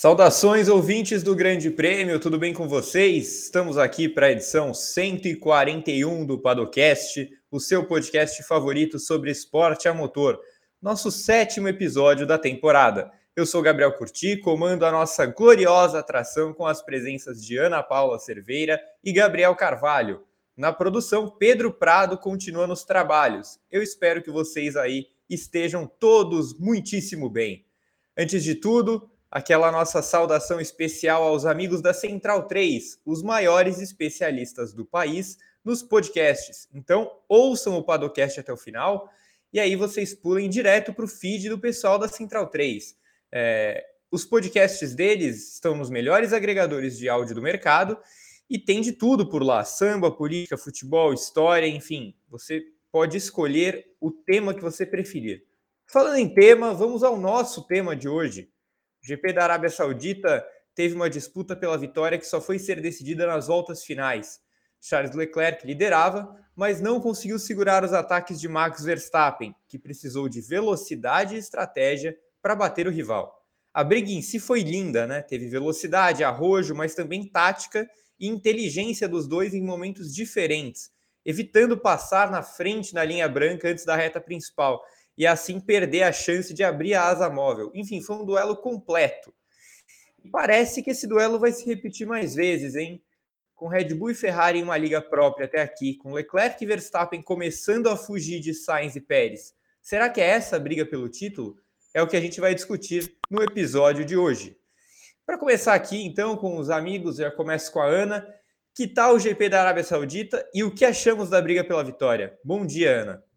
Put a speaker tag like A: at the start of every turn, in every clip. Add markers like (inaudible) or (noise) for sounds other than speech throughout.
A: Saudações, ouvintes do Grande Prêmio, tudo bem com vocês? Estamos aqui para a edição 141 do Padocast, o seu podcast favorito sobre esporte a motor, nosso sétimo episódio da temporada. Eu sou Gabriel Curti, comando a nossa gloriosa atração com as presenças de Ana Paula Cerveira e Gabriel Carvalho. Na produção, Pedro Prado continua nos trabalhos. Eu espero que vocês aí estejam todos muitíssimo bem. Antes de tudo, aquela nossa saudação especial aos amigos da Central 3, os maiores especialistas do país nos podcasts. Então, ouçam o Padocast até o final e aí vocês pulem direto para o feed do pessoal da Central 3. É, os podcasts deles estão nos melhores agregadores de áudio do mercado e tem de tudo por lá: samba, política, futebol, história, enfim. Você pode escolher o tema que você preferir. Falando em tema, vamos ao nosso tema de hoje. O GP da Arábia Saudita teve uma disputa pela vitória que só foi ser decidida nas voltas finais. Charles Leclerc liderava, mas não conseguiu segurar os ataques de Max Verstappen, que precisou de velocidade e estratégia para bater o rival. A briga em si foi linda, né? Teve velocidade, arrojo, mas também tática e inteligência dos dois em momentos diferentes, evitando passar na frente na linha branca antes da reta principal e assim perder a chance de abrir a asa móvel. Enfim, foi um duelo completo. Parece que esse duelo vai se repetir mais vezes, hein? Com Red Bull e Ferrari em uma liga própria até aqui, com Leclerc e Verstappen começando a fugir de Sainz e Pérez. Será que é essa a briga pelo título? É o que a gente vai discutir no episódio de hoje. Para começar aqui, então, com os amigos, já começo com a Ana. Que tal o GP da Arábia Saudita e o que achamos da briga pela vitória? Bom dia, Ana.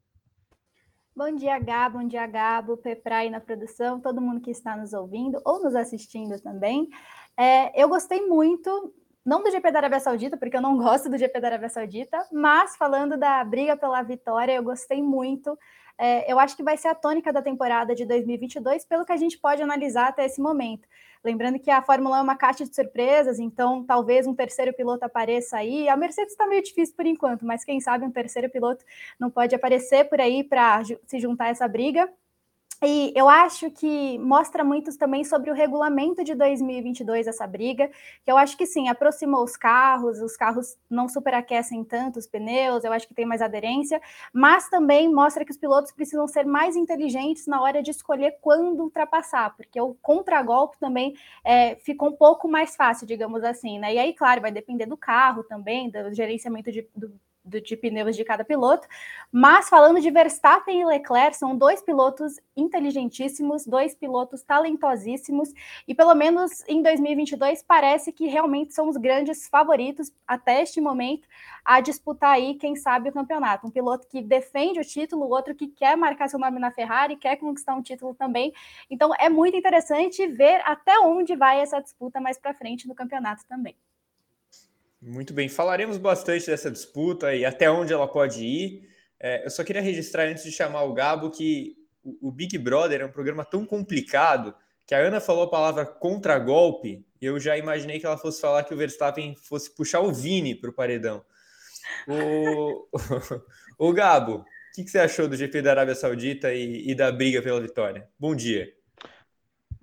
B: Bom dia, Gabo, bom dia, Gabo, Peprai na produção, todo mundo que está nos ouvindo ou nos assistindo também. É, eu gostei muito, não do GP da Arábia Saudita, porque eu não (laughs) gosto do GP da Arábia Saudita, mas falando da briga pela vitória, eu gostei muito. É, eu acho que vai ser a tônica da temporada de 2022, pelo que a gente pode analisar até esse momento. Lembrando que a Fórmula 1 é uma caixa de surpresas, então talvez um terceiro piloto apareça aí. A Mercedes está meio difícil por enquanto, mas quem sabe um terceiro piloto não pode aparecer por aí para se juntar a essa briga. E eu acho que mostra muito também sobre o regulamento de 2022, essa briga, que eu acho que sim, aproximou os carros, os carros não superaquecem tanto os pneus, eu acho que tem mais aderência, mas também mostra que os pilotos precisam ser mais inteligentes na hora de escolher quando ultrapassar, porque o contragolpe também é, ficou um pouco mais fácil, digamos assim, né? E aí, claro, vai depender do carro também, do gerenciamento de, do do, de pneus de cada piloto. Mas falando de Verstappen e Leclerc, são dois pilotos inteligentíssimos, dois pilotos talentosíssimos, e pelo menos em 2022 parece que realmente são os grandes favoritos até este momento a disputar aí, quem sabe, o campeonato. Um piloto que defende o título, outro que quer marcar seu nome na Ferrari, quer conquistar um título também. Então é muito interessante ver até onde vai essa disputa mais para frente no campeonato também.
A: Muito bem, falaremos bastante dessa disputa e até onde ela pode ir. É, eu só queria registrar antes de chamar o Gabo que o, Big Brother é um programa tão complicado que a Ana falou a palavra contragolpe e eu já imaginei que ela fosse falar que o Verstappen fosse puxar o Vini para o paredão. O, (laughs) o, Gabo, o que, que, você achou do GP da Arábia Saudita e, e da briga pela vitória? Bom dia.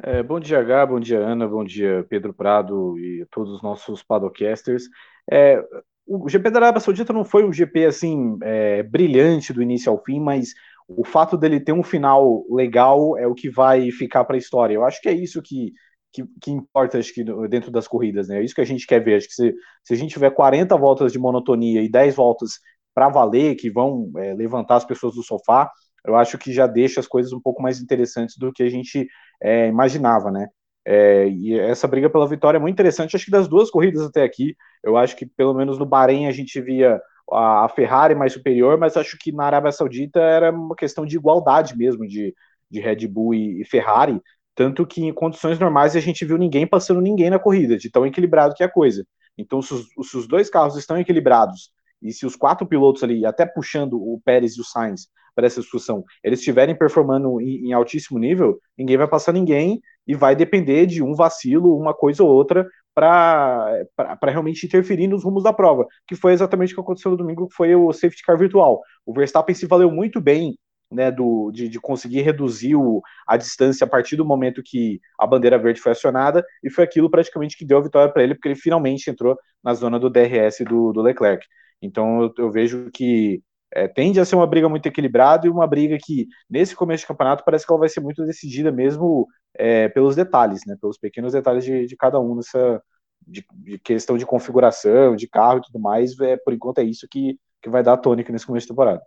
C: É, bom dia, Gá, bom dia, Ana, bom dia, Pedro Prado e todos os nossos padocasters. É, o GP da Arábia Saudita não foi um GP assim é, brilhante do início ao fim, mas o fato dele ter um final legal é o que vai ficar para a história. Eu acho que é isso que, que, que, importa acho que, dentro das corridas, né? É isso que a gente quer ver. Acho que se, se a gente tiver 40 voltas de monotonia e 10 voltas para valer, que vão é, levantar as pessoas do sofá, eu acho que já deixa as coisas um pouco mais interessantes do que a gente é, imaginava, né? É, e essa briga pela vitória é muito interessante, acho que das duas corridas até aqui, eu acho que pelo menos no Bahrein a gente via a, a Ferrari mais superior, mas acho que na Arábia Saudita era uma questão de igualdade mesmo de, de Red Bull e, e Ferrari, tanto que em condições normais a gente viu ninguém passando ninguém na corrida, de tão equilibrado que é a coisa. Então, se os, se os dois carros estão equilibrados e se os quatro pilotos ali, até puxando o Pérez e o Sainz para essa discussão, eles estiverem performando em, em, altíssimo nível, ninguém vai passar ninguém e vai depender de um vacilo, uma coisa ou outra, para realmente interferir nos rumos da prova, que foi exatamente o que aconteceu no domingo, que foi o safety car virtual. O Verstappen se valeu muito bem né, do, de, de conseguir reduzir o, a distância a partir do momento que a bandeira verde foi acionada, e foi aquilo praticamente que deu a vitória para ele, porque ele finalmente entrou na zona do DRS do, do Leclerc. Então eu, eu vejo que é, tende a ser uma briga muito equilibrada e uma briga que, nesse começo de campeonato, parece que ela vai ser muito decidida mesmo é, pelos detalhes, né, pelos pequenos detalhes de, de cada um nessa de, de, questão de configuração, de carro e tudo mais. É, por enquanto é isso que, que vai dar a tônica nesse começo de temporada.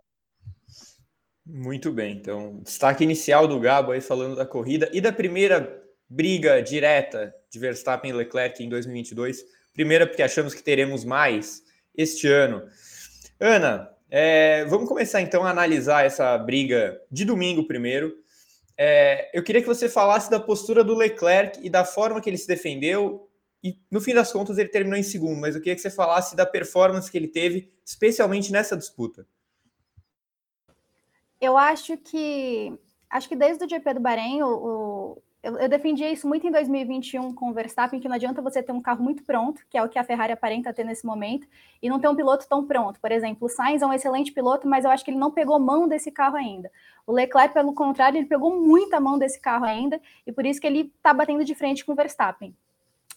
A: Muito bem, então, destaque inicial do Gabo aí falando da corrida e da primeira briga direta de Verstappen e Leclerc em 2022. Primeira, porque achamos que teremos mais este ano. Ana, é, vamos começar então a analisar essa briga de domingo primeiro. É, eu queria que você falasse da postura do Leclerc e da forma que ele se defendeu. E no fim das contas ele terminou em segundo, mas eu queria que você falasse da performance que ele teve, especialmente nessa disputa.
B: Eu acho que acho que desde o GP do Bahrein, o, eu, eu, defendia isso muito em 2021 com o Verstappen, que não adianta você ter um carro muito pronto, que é o que a Ferrari aparenta ter nesse momento, e não ter um piloto tão pronto. Por exemplo, o Sainz é um excelente piloto, mas eu acho que ele não pegou mão desse carro ainda. O Leclerc, pelo contrário, ele pegou muita mão desse carro ainda, e por isso que ele está batendo de frente com o Verstappen.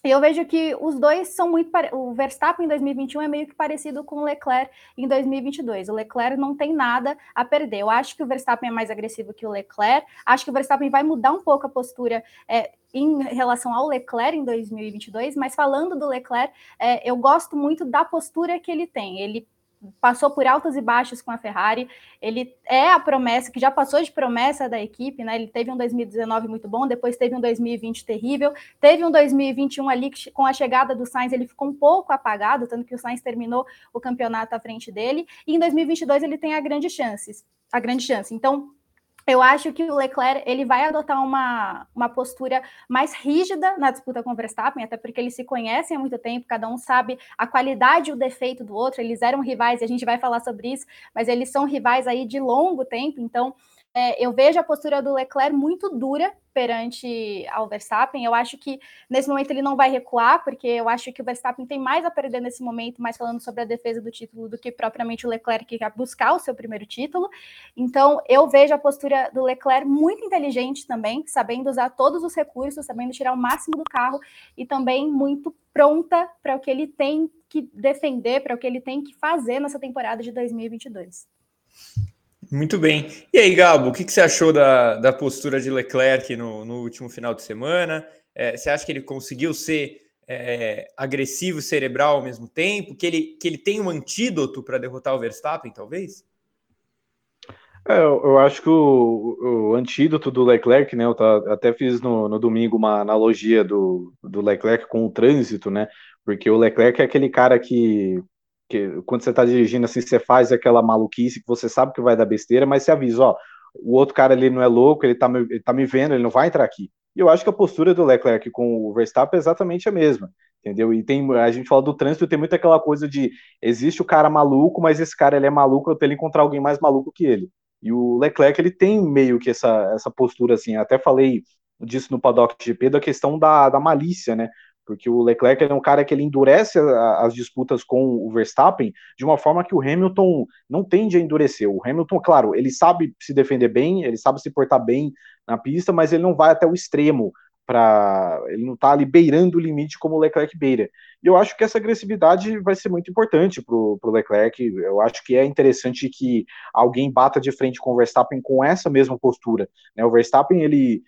B: Eu vejo que os dois são muito. Pare... O Verstappen em 2021 é meio que parecido com o Leclerc em 2022. O Leclerc não tem nada a perder. Eu acho que o Verstappen é mais agressivo que o Leclerc. Acho que o Verstappen vai mudar um pouco a postura é, em relação ao Leclerc em 2022. Mas falando do Leclerc, é, eu gosto muito da postura que ele tem. Ele passou por altos e baixos com a Ferrari. Ele é a promessa, que já passou de promessa da equipe, né? Ele teve um 2019 muito bom, depois teve um 2020 terrível, teve um 2021 ali que, com a chegada do Sainz ele ficou um pouco apagado, tanto que o Sainz terminou o campeonato à frente dele, e em 2022 ele tem a grande chance, a grande chance. Então, eu acho que o Leclerc ele vai adotar uma, uma postura mais rígida na disputa com o Verstappen, até porque eles se conhecem há muito tempo, cada um sabe a qualidade e o defeito do outro, eles eram rivais, e a gente vai falar sobre isso, mas eles são rivais aí de longo tempo, então é, eu vejo a postura do Leclerc muito dura perante ao Verstappen. Eu acho que nesse momento ele não vai recuar, porque eu acho que o Verstappen tem mais a perder nesse momento, mais falando sobre a defesa do título, do que propriamente o Leclerc que quer buscar o seu primeiro título. Então eu vejo a postura do Leclerc muito inteligente também, sabendo usar todos os recursos, sabendo tirar o máximo do carro e também muito pronta para o que ele tem que defender, para o que ele tem que fazer nessa temporada de 2022.
A: Muito bem. E aí, Gabo, o que, que você achou da, da postura de Leclerc no, no último final de semana? É, você acha que ele conseguiu ser é, agressivo, cerebral ao mesmo tempo? Que ele, que ele tem um antídoto para derrotar o Verstappen, talvez?
C: É, eu, eu, acho que o, o, antídoto do Leclerc, né? Eu tá, até fiz no, no domingo uma analogia do, do Leclerc com o trânsito, né? Porque o Leclerc é aquele cara que que quando você está dirigindo assim, você faz aquela maluquice que você sabe que vai dar besteira, mas você avisa, ó, o outro cara ali não é louco, ele tá, me, ele tá me vendo, ele não vai entrar aqui. E eu acho que a postura do Leclerc com o Verstappen é exatamente a mesma, entendeu? E tem, a gente fala do trânsito, tem muito aquela coisa de, existe o cara maluco, mas esse cara ele é maluco até ele encontrar alguém mais maluco que ele. E o Leclerc, ele tem meio que essa, essa postura assim, até falei disso no Paddock GP, da questão da, da malícia, né? Porque o Leclerc é um cara que ele endurece as disputas com o Verstappen de uma forma que o Hamilton não tende a endurecer. O Hamilton, claro, ele sabe se defender bem, ele sabe se portar bem na pista, mas ele não vai até o extremo para ele não está ali beirando o limite como o Leclerc beira. E eu acho que essa agressividade vai ser muito importante para o Leclerc. Eu acho que é interessante que alguém bata de frente com o Verstappen com essa mesma postura. Né? O Verstappen ele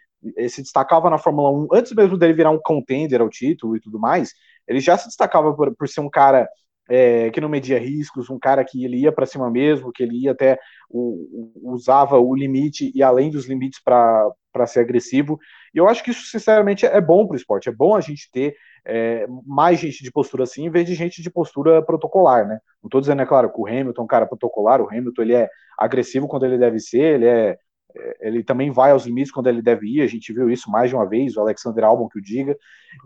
C: se destacava na Fórmula 1 antes mesmo dele virar um contender ao título e tudo mais. Ele já se destacava por, por ser um cara é, que não media riscos, um cara que ele ia para cima mesmo, que ele ia até o, usava o limite e além dos limites para ser agressivo. E eu acho que isso, sinceramente, é bom para o esporte. É bom a gente ter é, mais gente de postura assim, em vez de gente de postura protocolar, né? Não estou dizendo, é claro, que o Hamilton é um cara protocolar, o Hamilton ele é agressivo quando ele deve ser, ele é é, ele também vai aos limites quando ele deve ir, a gente viu isso mais de uma vez, o Alexander Albon que o diga,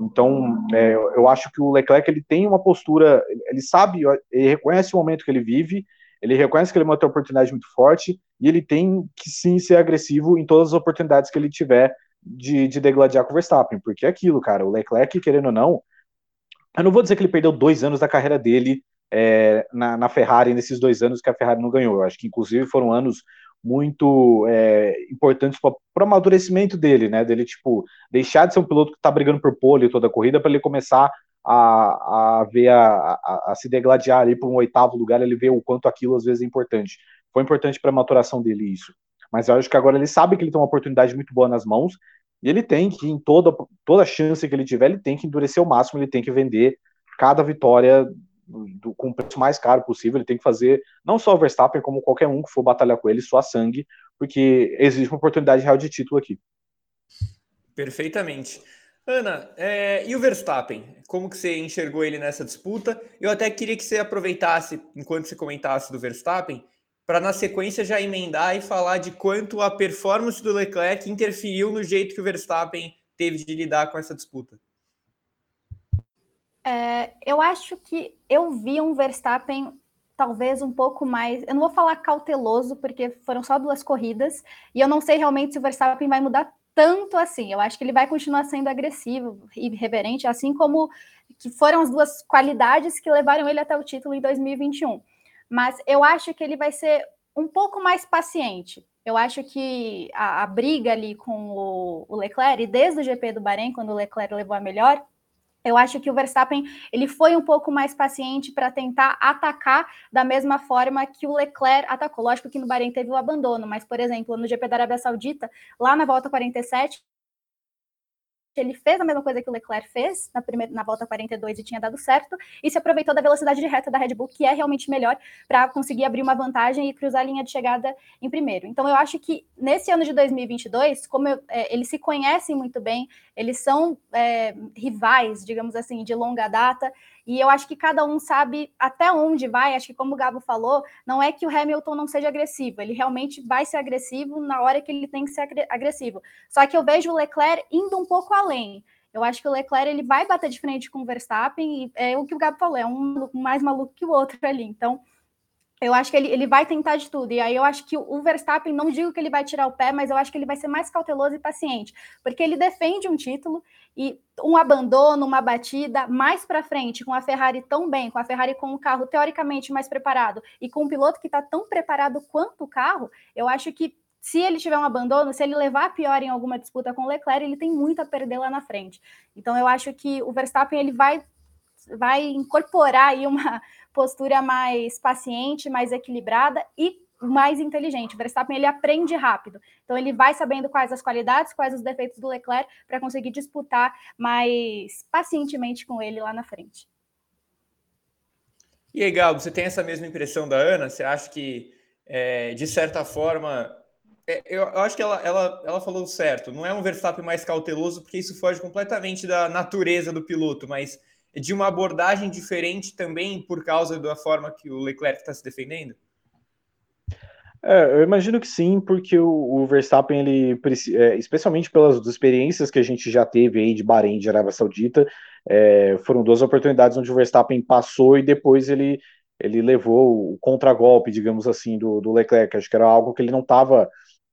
C: então é, eu acho que o Leclerc ele tem uma postura, ele sabe, ele reconhece o momento que ele vive, ele reconhece que ele ter uma oportunidade muito forte, e ele tem que sim ser agressivo em todas as oportunidades que ele tiver de, de degladiar com o Verstappen, porque é aquilo, cara, o Leclerc, querendo ou não, eu não vou dizer que ele perdeu dois anos da carreira dele é, na, na Ferrari nesses dois anos que a Ferrari não ganhou, eu acho que inclusive foram anos muito é, importantes para o amadurecimento dele, né? Dele, tipo, deixar de ser um piloto que está brigando por pole toda a corrida para ele começar a, a ver a, a, a se degladiar ali para um oitavo lugar, ele vê o quanto aquilo às vezes é importante. Foi importante para a maturação dele isso. Mas eu acho que agora ele sabe que ele tem uma oportunidade muito boa nas mãos e ele tem que, em toda, toda chance que ele tiver, ele tem que endurecer o máximo, ele tem que vender cada vitória do, com o preço mais caro possível. Ele tem que fazer, não só o Verstappen, como qualquer um que for batalhar com ele, sua sangue, porque existe uma oportunidade real de título aqui.
A: Perfeitamente. Ana, é, e o Verstappen? Como que você enxergou ele nessa disputa? Eu até queria que você aproveitasse, enquanto você comentasse do Verstappen, para na sequência já emendar e falar de quanto a performance do Leclerc interferiu no jeito que o Verstappen teve de lidar com essa disputa.
B: É, eu acho que eu vi um Verstappen talvez um pouco mais. Eu não vou falar cauteloso, porque foram só duas corridas, e eu não sei realmente se o Verstappen vai mudar tanto assim. Eu acho que ele vai continuar sendo agressivo e irreverente, assim como que foram as duas qualidades que levaram ele até o título em 2021. Mas eu acho que ele vai ser um pouco mais paciente. Eu acho que a, a briga ali com o, o Leclerc, desde o GP do Bahrein, quando o Leclerc levou a melhor, eu acho que o Verstappen ele foi um pouco mais paciente para tentar atacar da mesma forma que o Leclerc atacou. Lógico que no Bahrein teve o abandono, mas, por exemplo, no GP da Arábia Saudita, lá na volta 47, ele fez a mesma coisa que o Leclerc fez na, primeira, na volta 42 e tinha dado certo, e se aproveitou da velocidade de reta da Red Bull, que é realmente melhor para conseguir abrir uma vantagem e cruzar a linha de chegada em primeiro. Então, eu acho que nesse ano de 2022, como eu, é, eles se conhecem muito bem, eles são é, rivais, digamos assim, de longa data, e eu acho que cada um sabe até onde vai. Acho que, como o Gabo falou, não é que o Hamilton não seja agressivo, ele realmente vai ser agressivo na hora que ele tem que ser agressivo. Só que eu vejo o Leclerc indo um pouco além. Eu acho que o Leclerc ele vai bater de frente com o Verstappen, e é o que o Gabo falou, é um mais maluco que o outro ali. Então, eu acho que ele, ele vai tentar de tudo. E aí eu acho que o Verstappen, não digo que ele vai tirar o pé, mas eu acho que ele vai ser mais cauteloso e paciente, porque ele defende um título e um abandono, uma batida mais para frente, com a Ferrari tão bem, com a Ferrari com um carro teoricamente mais preparado e com um piloto que está tão preparado quanto o carro, eu acho que se ele tiver um abandono, se ele levar pior em alguma disputa com o Leclerc, ele tem muito a perder lá na frente. Então eu acho que o Verstappen ele vai vai incorporar aí uma postura mais paciente, mais equilibrada e mais inteligente. O Verstappen ele aprende rápido, então ele vai sabendo quais as qualidades, quais os defeitos do Leclerc para conseguir disputar mais pacientemente com ele lá na frente.
A: E aí, Gabo, você tem essa mesma impressão da Ana? Você acha que, é, de certa forma, é, eu, acho que ela, ela, ela falou certo. Não é um Verstappen mais cauteloso, porque isso foge completamente da natureza do piloto, mas de uma abordagem diferente também por causa da forma que o Leclerc está se defendendo?
C: É, eu imagino que sim, porque o, o Verstappen, ele, é, especialmente pelas experiências que a gente já teve aí de Bahrein, de Arábia Saudita, é, foram duas oportunidades onde o Verstappen passou e depois ele, ele levou o contragolpe, digamos assim, do, do Leclerc. Acho que era algo que ele não estava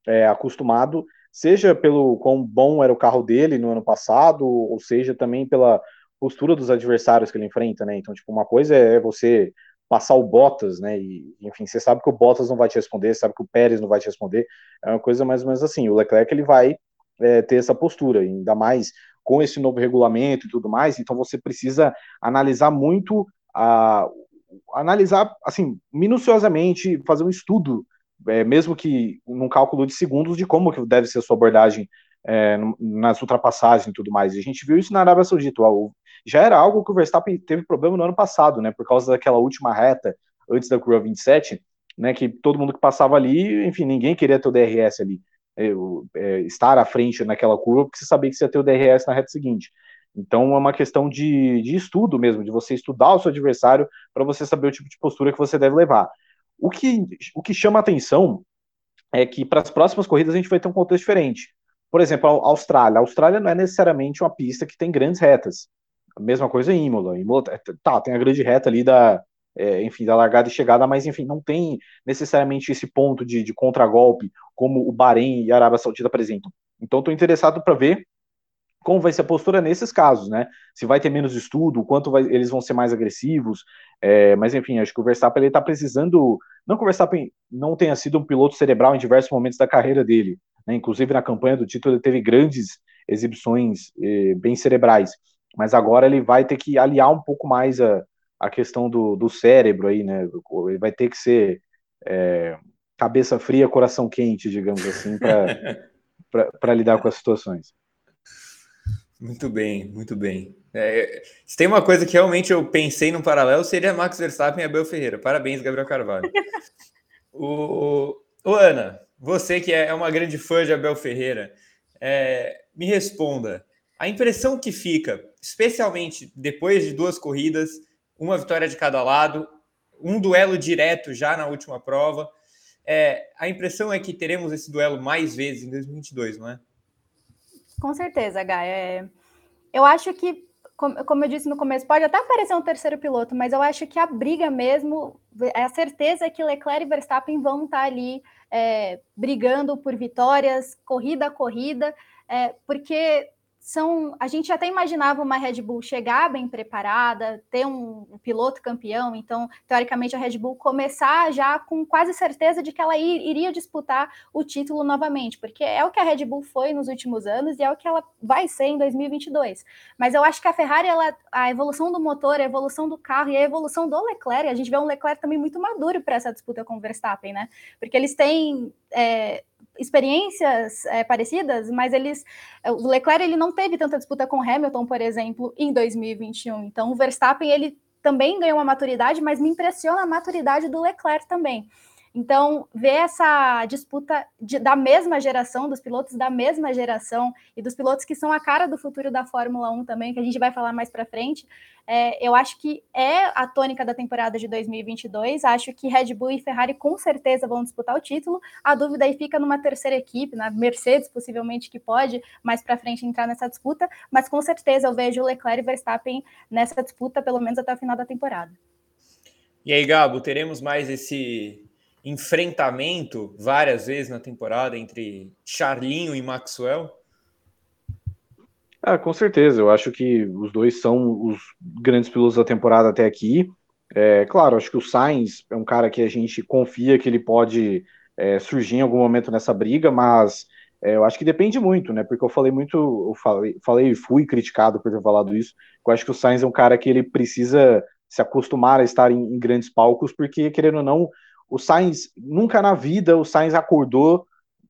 C: é, acostumado, seja pelo quão bom era o carro dele no ano passado, ou seja também pela postura dos adversários que ele enfrenta, né? Então, tipo, uma coisa é você passar o Bottas, né? E, enfim, você sabe que o Bottas não vai te responder, sabe que o Pérez não vai te responder. É uma coisa mais ou menos assim. O Leclerc ele vai é, ter essa postura, ainda mais com esse novo regulamento e tudo mais. Então, você precisa analisar muito a analisar assim minuciosamente, fazer um estudo, é, mesmo que num cálculo de segundos, de como que deve ser a sua abordagem é, nas ultrapassagens e tudo mais. E a gente viu isso na Arábia Saudita. O, já era algo que o Verstappen teve problema no ano passado, né? Por causa daquela última reta antes da curva 27, né? Que todo mundo que passava ali, enfim, ninguém queria ter o DRS ali. É, é, estar à frente naquela curva, porque você sabia que você ia ter o DRS na reta seguinte. Então é uma questão de, de estudo mesmo, de você estudar o seu adversário para você saber o tipo de postura que você deve levar. O que, o que chama atenção é que para as próximas corridas a gente vai ter um contexto diferente. Por exemplo, a Austrália. A Austrália não é necessariamente uma pista que tem grandes retas. A mesma coisa em Imola. Imola tá, tem a grande reta ali da, é, enfim, da largada e chegada, mas enfim, não tem necessariamente esse ponto de, de contragolpe como o Bahrein e a Arábia Saudita apresentam. Então, estou interessado para ver como vai ser a postura nesses casos, né? Se vai ter menos estudo, quanto vai, eles vão ser mais agressivos. É, mas enfim, acho que o Verstappen ele está precisando. Não que o Verstappen não tenha sido um piloto cerebral em diversos momentos da carreira dele, né? Inclusive na campanha do título ele teve grandes exibições eh, bem cerebrais. Mas agora ele vai ter que aliar um pouco mais a, a questão do, do cérebro aí, né? Ele vai ter que ser é, cabeça fria, coração quente, digamos assim, para (laughs) lidar com as situações.
A: Muito bem, muito bem. É, se tem uma coisa que realmente eu pensei no paralelo, seria Max Verstappen e Abel Ferreira. Parabéns, Gabriel Carvalho. (laughs) o, o, Ana, você que é uma grande fã de Abel Ferreira, é, me responda. A impressão que fica, especialmente depois de duas corridas, uma vitória de cada lado, um duelo direto já na última prova, é, a impressão é que teremos esse duelo mais vezes em 2022, não é?
B: Com certeza, Gaia. É... Eu acho que, como eu disse no começo, pode até aparecer um terceiro piloto, mas eu acho que a briga mesmo, é a certeza que Leclerc e Verstappen vão estar ali é, brigando por vitórias, corrida a corrida, é, porque são. A gente até imaginava uma Red Bull chegar bem preparada, ter um, um, piloto campeão, então, teoricamente, a Red Bull começar já com quase certeza de que ela ir, iria disputar o título novamente, porque é o que a Red Bull foi nos últimos anos e é o que ela vai ser em 2022. Mas eu acho que a Ferrari, ela, a evolução do motor, a evolução do carro e a evolução do Leclerc, a gente vê um Leclerc também muito maduro para essa disputa com o Verstappen, né? Porque eles têm. É, experiências é, parecidas, mas eles o Leclerc ele não teve tanta disputa com Hamilton, por exemplo, em 2021. Então o Verstappen ele também ganhou uma maturidade, mas me impressiona a maturidade do Leclerc também. Então, ver essa disputa de, da mesma geração, dos pilotos da mesma geração e dos pilotos que são a cara do futuro da Fórmula 1 também, que a gente vai falar mais para frente, é, eu acho que é a tônica da temporada de 2022. Acho que Red Bull e Ferrari com certeza vão disputar o título. A dúvida aí fica numa terceira equipe, na Mercedes, possivelmente, que pode mais para frente entrar nessa disputa, mas com certeza eu vejo Leclerc e Verstappen nessa disputa, pelo menos até o final da temporada.
A: E aí, Gabo, teremos mais esse enfrentamento várias vezes na temporada entre Charlinho e Maxwell?
C: Ah, com certeza. Eu acho que os dois são os grandes pilotos da temporada até aqui. É, claro, acho que o Sainz é um cara que a gente confia que ele pode é, surgir em algum momento nessa briga, mas é, eu acho que depende muito, né? Porque eu falei muito, eu falei, falei fui criticado por ter falado isso. Eu acho que o Sainz é um cara que ele precisa se acostumar a estar em, em grandes palcos, porque querendo ou não, o Sainz, nunca na vida o Sainz acordou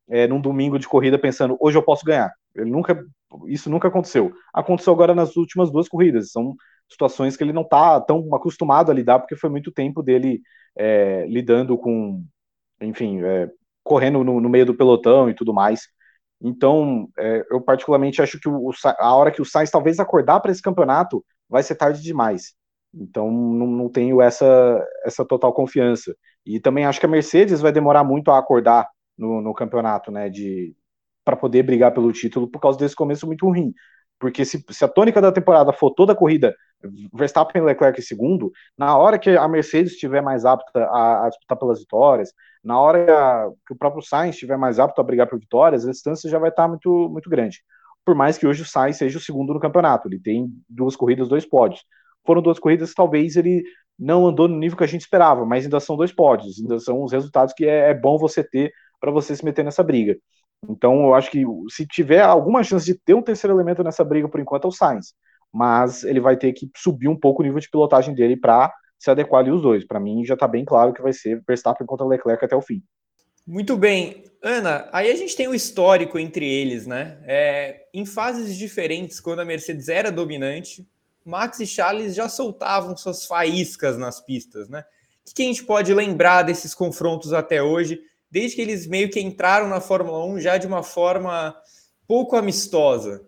C: é, num domingo de corrida pensando, hoje eu posso ganhar. Ele nunca, isso nunca aconteceu. Aconteceu agora nas últimas duas corridas. São situações que ele não está tão acostumado a lidar, porque foi muito tempo dele é, lidando com, enfim, é, correndo no, no, meio do pelotão e tudo mais. Então, é, eu particularmente acho que o, a hora que o Sainz talvez acordar para esse campeonato vai ser tarde demais. Então, não, não tenho essa, essa total confiança. E também acho que a Mercedes vai demorar muito a acordar no, no campeonato, né, de para poder brigar pelo título por causa desse começo muito ruim. Porque se, se a tônica da temporada for toda a corrida Verstappen e Leclerc em segundo, na hora que a Mercedes estiver mais apta a, a disputar pelas vitórias, na hora que o próprio Sainz estiver mais apto a brigar por vitórias, a distância já vai estar muito, muito grande. Por mais que hoje o Sainz seja o segundo no campeonato, ele tem duas corridas, dois pódios. Foram duas corridas talvez ele não andou no nível que a gente esperava, mas ainda são dois pódios, ainda são os resultados que é, é bom você ter para você se meter nessa briga. Então, eu acho que se tiver alguma chance de ter um terceiro elemento nessa briga, por enquanto, é o Sainz. Mas ele vai ter que subir um pouco o nível de pilotagem dele para se adequar ali os dois. Para mim, já está bem claro que vai ser Verstappen contra Leclerc até o fim.
A: Muito bem. Ana, aí a gente tem o histórico entre eles, né? É, em fases diferentes, quando a Mercedes era dominante, Max e Charles já soltavam suas faíscas nas pistas, né? O que a gente pode lembrar desses confrontos até hoje, desde que eles meio que entraram na Fórmula 1 já de uma forma pouco amistosa?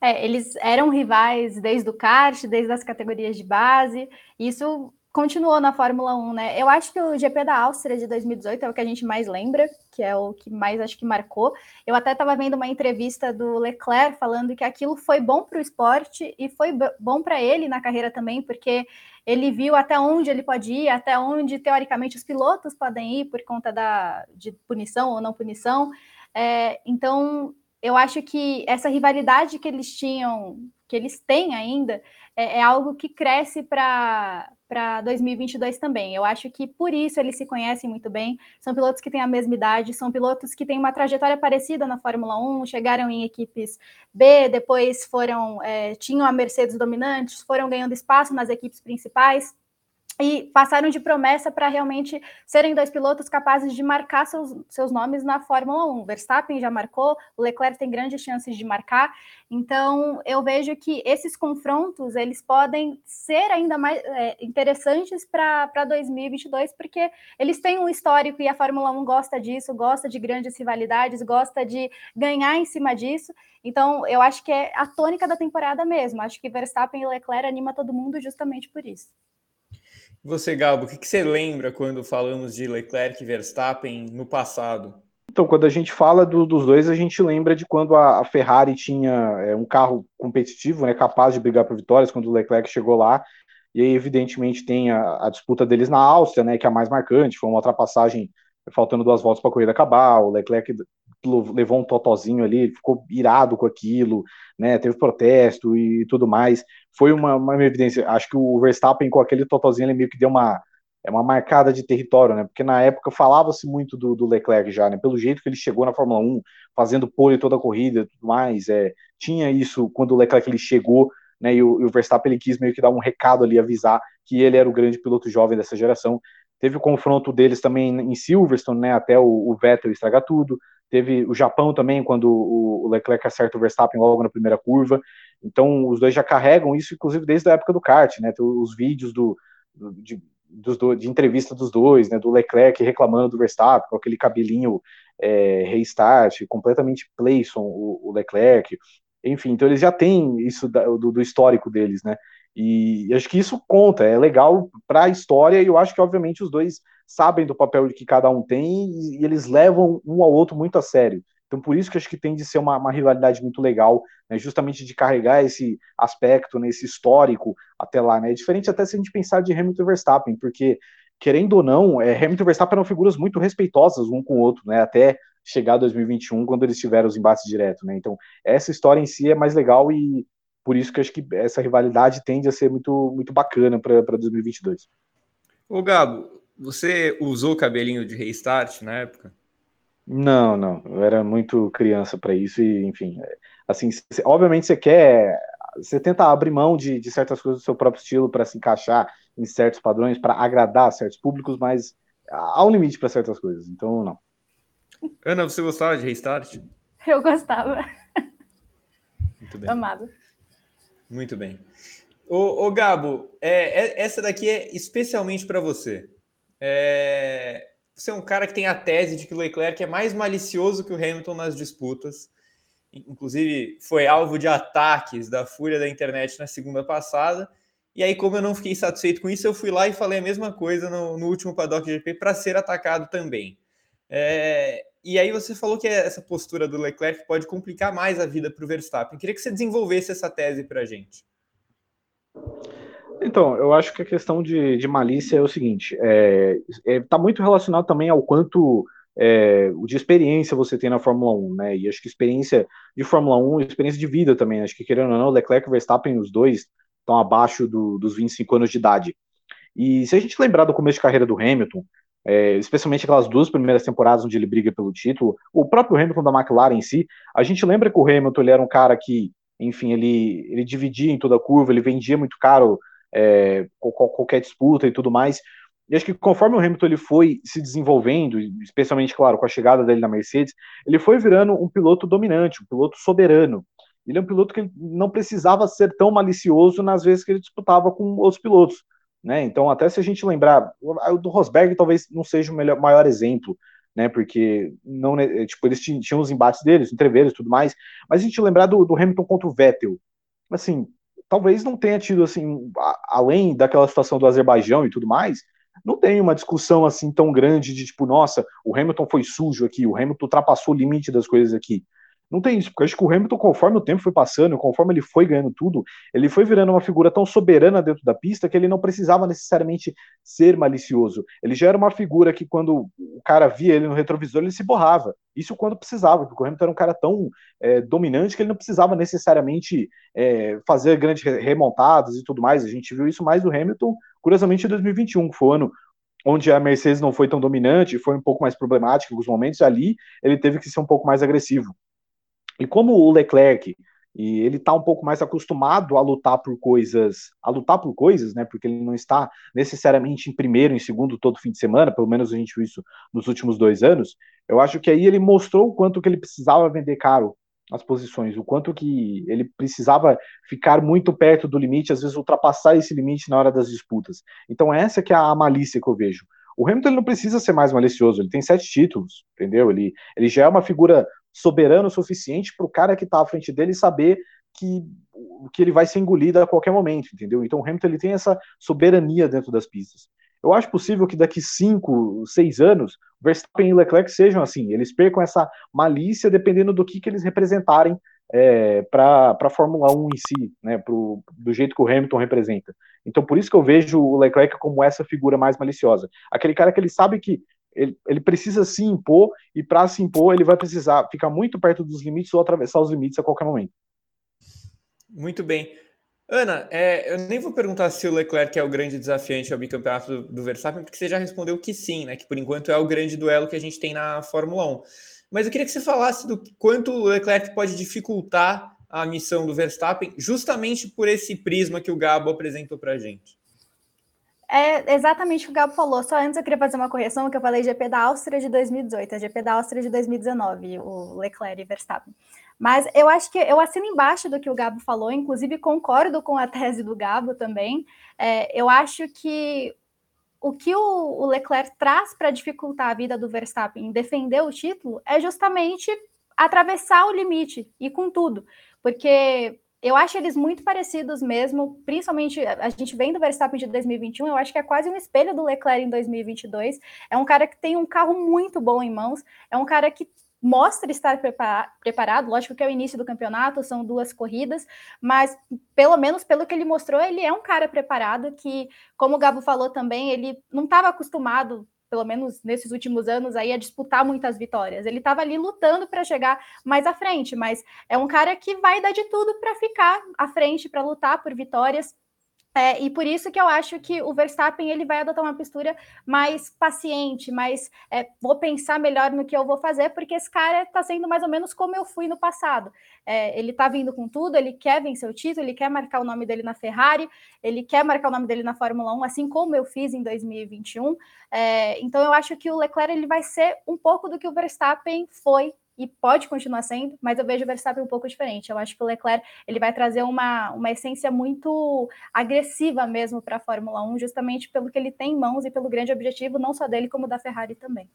B: É, eles eram rivais desde o kart, desde as categorias de base. Isso continuou na Fórmula 1, né? Eu acho que o GP da Áustria de 2018 é o que a gente mais lembra, que é o que mais acho que marcou. Eu até estava vendo uma entrevista do Leclerc falando que aquilo foi bom para o esporte e foi bom para ele na carreira também, porque ele viu até onde ele pode ir, até onde teoricamente os pilotos podem ir por conta da, de punição ou não punição. É, então eu acho que essa rivalidade que eles tinham, que eles têm ainda, é, é algo que cresce para para 2022 também. Eu acho que por isso eles se conhecem muito bem. São pilotos que têm a mesma idade, são pilotos que têm uma trajetória parecida na Fórmula 1, chegaram em equipes B, depois foram é, tinham a Mercedes dominantes, foram ganhando espaço nas equipes principais e passaram de promessa para realmente serem dois pilotos capazes de marcar seus, seus nomes na Fórmula 1. Verstappen já marcou, o Leclerc tem grandes chances de marcar. Então, eu vejo que esses confrontos eles podem ser ainda mais é, interessantes para 2022, porque eles têm um histórico e a Fórmula 1 gosta disso, gosta de grandes rivalidades, gosta de ganhar em cima disso. Então, eu acho que é a tônica da temporada mesmo. Acho que Verstappen e Leclerc anima todo mundo justamente por isso.
A: Você, Galbo, o que, que você lembra quando falamos de Leclerc e Verstappen no passado?
C: Então, quando a gente fala do, dos dois, a gente lembra de quando a, a Ferrari tinha é, um carro competitivo, né, capaz de brigar por vitórias, quando o Leclerc chegou lá. E aí, evidentemente, tem a, a disputa deles na Áustria, né, que é a mais marcante. Foi uma ultrapassagem faltando duas voltas para a corrida acabar. O Leclerc levou um totozinho ali, ficou irado com aquilo, né? Teve protesto e tudo mais. Foi uma, uma evidência. Acho que o Verstappen com aquele totozinho ele meio que deu uma é uma marcada de território, né? Porque na época falava-se muito do, do, Leclerc já, né? Pelo jeito que ele chegou na Fórmula 1, fazendo pole toda a corrida, tudo mais. É, tinha isso quando o Leclerc ele chegou, né? E o, e o Verstappen ele quis meio que dar um recado ali, avisar que ele era o grande piloto jovem dessa geração. Teve o confronto deles também em Silverstone, né? Até o, o Vettel estragar tudo. Teve o Japão também, quando o Leclerc acerta o Verstappen logo na primeira curva. Então, os dois já carregam isso, inclusive desde a época do kart, né? Tem os vídeos do, de, dos do, de entrevista dos dois, né? Do Leclerc reclamando do Verstappen, com aquele cabelinho é, restart, completamente Playson, o, o, Leclerc. Enfim, então eles já têm isso da, do, do histórico deles, né? E acho que isso conta, é legal para a história, e eu acho que, obviamente, os dois sabem do papel que cada um tem e, eles levam um ao outro muito a sério. Então, por isso que acho que tem de ser uma, uma rivalidade muito legal, né, justamente de carregar esse aspecto, né, esse histórico até lá. Né? É diferente até se a gente pensar de Hamilton e Verstappen, porque, querendo ou não, é, Hamilton e Verstappen eram figuras muito respeitosas um com o outro, né, até chegar 2021, quando eles tiveram os embates direto. Né? Então, essa história em si é mais legal e por isso que acho que essa rivalidade tende a ser muito, muito bacana para 2022.
A: Ô Gabo, você usou cabelinho de restart na época?
C: Não, não. Eu era muito criança para isso e, enfim, é, assim, cê, obviamente você quer, você tenta abrir mão de, de certas coisas do seu próprio estilo para se encaixar em certos padrões, para agradar certos públicos, mas há um limite para certas coisas. Então, não.
A: Ana, você gostava de restart?
B: Eu gostava. Muito bem. Amado.
A: Muito bem. Ô, ô Gabo, é, é, essa daqui é especialmente para você. É, você é um cara que tem a tese de que o Leclerc é mais malicioso que o Hamilton nas disputas. Inclusive, foi alvo de ataques da fúria da internet na segunda passada. E aí, como eu não fiquei satisfeito com isso, eu fui lá e falei a mesma coisa no, no último Paddock GP para ser atacado também. É, e aí você falou que essa postura do Leclerc pode complicar mais a vida para o Verstappen. Queria que você desenvolvesse essa tese para a gente.
C: Então, eu acho que a questão de, de malícia é o seguinte: está é, é, tá muito relacionado também ao quanto é, de experiência você tem na Fórmula 1, né? E acho que experiência de Fórmula 1 experiência de vida também. Acho que, querendo ou não, Leclerc e Verstappen, os dois, estão abaixo do, dos 25 anos de idade. E se a gente lembrar do começo de carreira do Hamilton, é, especialmente aquelas duas primeiras temporadas onde ele briga pelo título, o próprio Hamilton da McLaren em si, a gente lembra que o Hamilton ele era um cara que, enfim, ele, ele dividia em toda a curva, ele vendia muito caro é, qualquer disputa e tudo mais. E acho que conforme o Hamilton ele foi se desenvolvendo, especialmente, claro, com a chegada dele na Mercedes, ele foi virando um piloto dominante, um piloto soberano. Ele é um piloto que não precisava ser tão malicioso nas vezes que ele disputava com outros pilotos. Né? Então, até se a gente lembrar, o do Rosberg talvez não seja o melhor, maior exemplo, né? Porque não, né, tipo, eles tinham os embates deles, entreveiros e tudo mais, mas a gente lembrar do, do Hamilton contra o Vettel, assim, talvez não tenha tido assim, a, além daquela situação do Azerbaijão e tudo mais, não tem uma discussão assim tão grande de tipo, nossa, o Hamilton foi sujo aqui, o Hamilton ultrapassou o limite das coisas aqui. Não tem isso, porque acho que o Hamilton, conforme o tempo foi passando, conforme ele foi ganhando tudo, ele foi virando uma figura tão soberana dentro da pista que ele não precisava necessariamente ser malicioso. Ele já era uma figura que, quando o cara via ele no retrovisor, ele se borrava. Isso quando precisava, porque o Hamilton era um cara tão é, dominante que ele não precisava necessariamente é, fazer grandes remontadas e tudo mais. A gente viu isso mais do Hamilton, curiosamente, em 2021, que foi o ano onde a Mercedes não foi tão dominante, foi um pouco mais problemática em alguns momentos, ali ele teve que ser um pouco mais agressivo. E como o Leclerc e ele está um pouco mais acostumado a lutar por coisas, a lutar por coisas, né? Porque ele não está necessariamente em primeiro, em segundo todo fim de semana, pelo menos a gente viu isso nos últimos dois anos. Eu acho que aí ele mostrou o quanto que ele precisava vender caro as posições, o quanto que ele precisava ficar muito perto do limite, às vezes ultrapassar esse limite na hora das disputas. Então essa que é a malícia que eu vejo. O Hamilton não precisa ser mais malicioso, ele tem sete títulos, entendeu? Ele, ele já é uma figura soberano o suficiente para o cara que está à frente dele saber que, que ele vai ser engolido a qualquer momento, entendeu? Então o Hamilton ele tem essa soberania dentro das pistas. Eu acho possível que daqui cinco, seis anos, Verstappen e Leclerc sejam assim, eles percam essa malícia dependendo do que, que eles representarem é, para a Fórmula 1 em si, né, pro, do jeito que o Hamilton representa. Então, por isso que eu vejo o Leclerc como essa figura mais maliciosa. Aquele cara que ele sabe que ele, ele precisa se impor, e para se impor, ele vai precisar ficar muito perto dos limites ou atravessar os limites a qualquer momento.
A: Muito bem. Ana, é, eu nem vou perguntar se o Leclerc é o grande desafiante ao bicampeonato do, do Verstappen, porque você já respondeu que sim, né? Que por enquanto é o grande duelo que a gente tem na Fórmula 1. Mas eu queria que você falasse do quanto o Leclerc pode dificultar a missão do Verstappen, justamente por esse prisma que o Gabo apresentou para a gente.
B: É exatamente o que o Gabo falou. Só antes eu queria fazer uma correção, que eu falei GP da Áustria de 2018, a GP da Áustria de 2019, o Leclerc e Verstappen. Mas eu acho que eu assino embaixo do que o Gabo falou, inclusive concordo com a tese do Gabo também. É, eu acho que o que o, Leclerc traz para dificultar a vida do Verstappen em defender o título é justamente atravessar o limite e com tudo. Porque eu acho eles muito parecidos mesmo, principalmente a gente vem do Verstappen de 2021, eu acho que é quase um espelho do Leclerc em 2022. É um cara que tem um carro muito bom em mãos, é um cara que mostra estar preparado, lógico que é o início do campeonato, são duas corridas, mas pelo menos pelo que ele mostrou, ele é um cara preparado que, como o Gabo falou também, ele não estava acostumado pelo menos nesses últimos anos, aí a disputar muitas vitórias. Ele estava ali lutando para chegar mais à frente, mas é um cara que vai dar de tudo para ficar à frente, para lutar por vitórias. É, e por isso que eu acho que o Verstappen ele vai adotar uma postura mais paciente, mais é, vou pensar melhor no que eu vou fazer, porque esse cara está sendo mais ou menos como eu fui no passado. É, ele está vindo com tudo, ele quer vencer o título, ele quer marcar o nome dele na Ferrari, ele quer marcar o nome dele na Fórmula 1, assim como eu fiz em 2021. É, então eu acho que o Leclerc ele vai ser um pouco do que o Verstappen foi e pode continuar sendo, mas eu vejo o Verstappen um pouco diferente. Eu acho que o Leclerc ele vai trazer uma, uma essência muito agressiva mesmo para a Fórmula 1, justamente pelo que ele tem em mãos e pelo grande objetivo, não só dele, como da Ferrari também.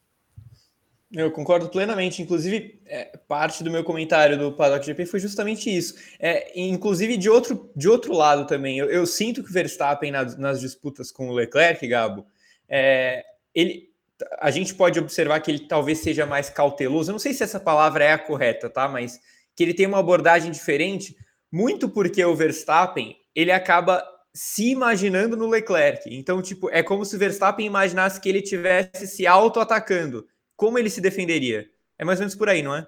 A: Eu concordo plenamente. Inclusive, é, parte do meu comentário do Paddock GP foi justamente isso. É, inclusive, de outro, de outro lado também, eu, eu sinto que o Verstappen nas, nas disputas com o Leclerc, Gabo, é, ele, a gente pode observar que ele talvez seja mais cauteloso. Eu não sei se essa palavra é a correta, tá? Mas que ele tem uma abordagem diferente, muito porque o Verstappen ele acaba se imaginando no Leclerc. Então, tipo, é como se o Verstappen imaginasse que ele tivesse se auto-atacando. Como ele se defenderia? É mais ou menos por aí, não é?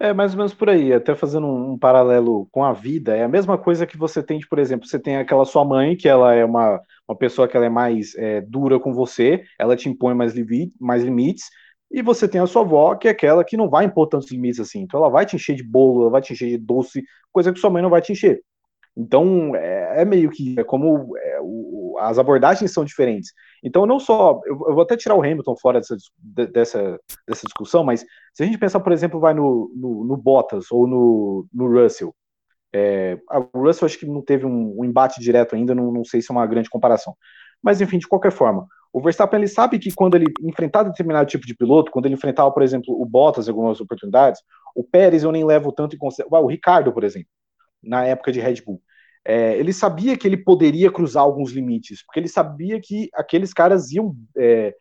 C: É mais ou menos por aí, até fazendo um, paralelo com a vida, é a mesma coisa que você tem, de, por exemplo, você tem aquela sua mãe, que ela é uma, uma pessoa que ela é mais é, dura com você, ela te impõe mais, limite, mais limites, e você tem a sua avó, que é aquela que não vai impor tantos limites assim, então ela vai te encher de bolo, ela vai te encher de doce, coisa que sua mãe não vai te encher. Então, é, é meio que é como é, o, as abordagens são diferentes. Então, não só. Eu, eu, vou até tirar o Hamilton fora dessa, dessa, dessa discussão, mas se a gente pensar, por exemplo, vai no, no, no Bottas ou no, no Russell. É, o Russell acho que não teve um, um embate direto ainda, não, não sei se é uma grande comparação. Mas, enfim, de qualquer forma, o Verstappen ele sabe que quando ele enfrentar determinado tipo de piloto, quando ele enfrentava, por exemplo, o Bottas em algumas oportunidades, o Pérez eu nem levo tanto em consideração. O Ricardo, por exemplo, na época de Red Bull é, ele sabia que ele poderia cruzar alguns limites, porque ele sabia que aqueles caras iam é,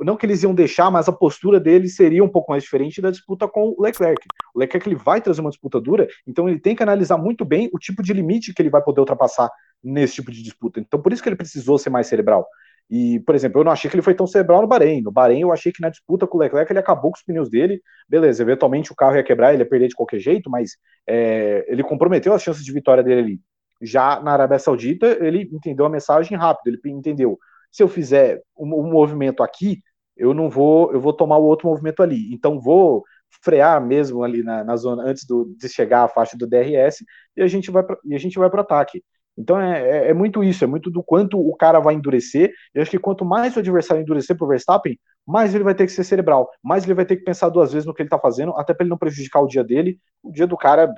C: não que eles iam deixar, mas a postura dele seria um pouco mais diferente da disputa com o Leclerc. O Leclerc ele vai trazer uma disputa dura, então ele tem que analisar muito bem o tipo de limite que ele vai poder ultrapassar nesse tipo de disputa. Então por isso que ele precisou ser mais cerebral. E, por exemplo, eu não achei que ele foi tão cerebral no Bahrein. No Bahrein, eu achei que na disputa com o Leclerc ele acabou com os pneus dele. Beleza, eventualmente o carro ia quebrar, ele ia perder de qualquer jeito, mas é, ele comprometeu as chances de vitória dele ali. Já na Arábia Saudita, ele entendeu a mensagem rápido, ele entendeu se eu fizer um, um, movimento aqui, eu não vou, eu vou tomar o outro movimento ali. Então vou frear mesmo ali na, na zona antes do, de chegar à faixa do DRS e a gente vai e a gente vai para o ataque. Então é, é, é, muito isso, é muito do quanto o cara vai endurecer. Eu acho que quanto mais o adversário endurecer para o Verstappen, mais ele vai ter que ser cerebral, mais ele vai ter que pensar duas vezes no que ele está fazendo, até para ele não prejudicar o dia dele, o dia do cara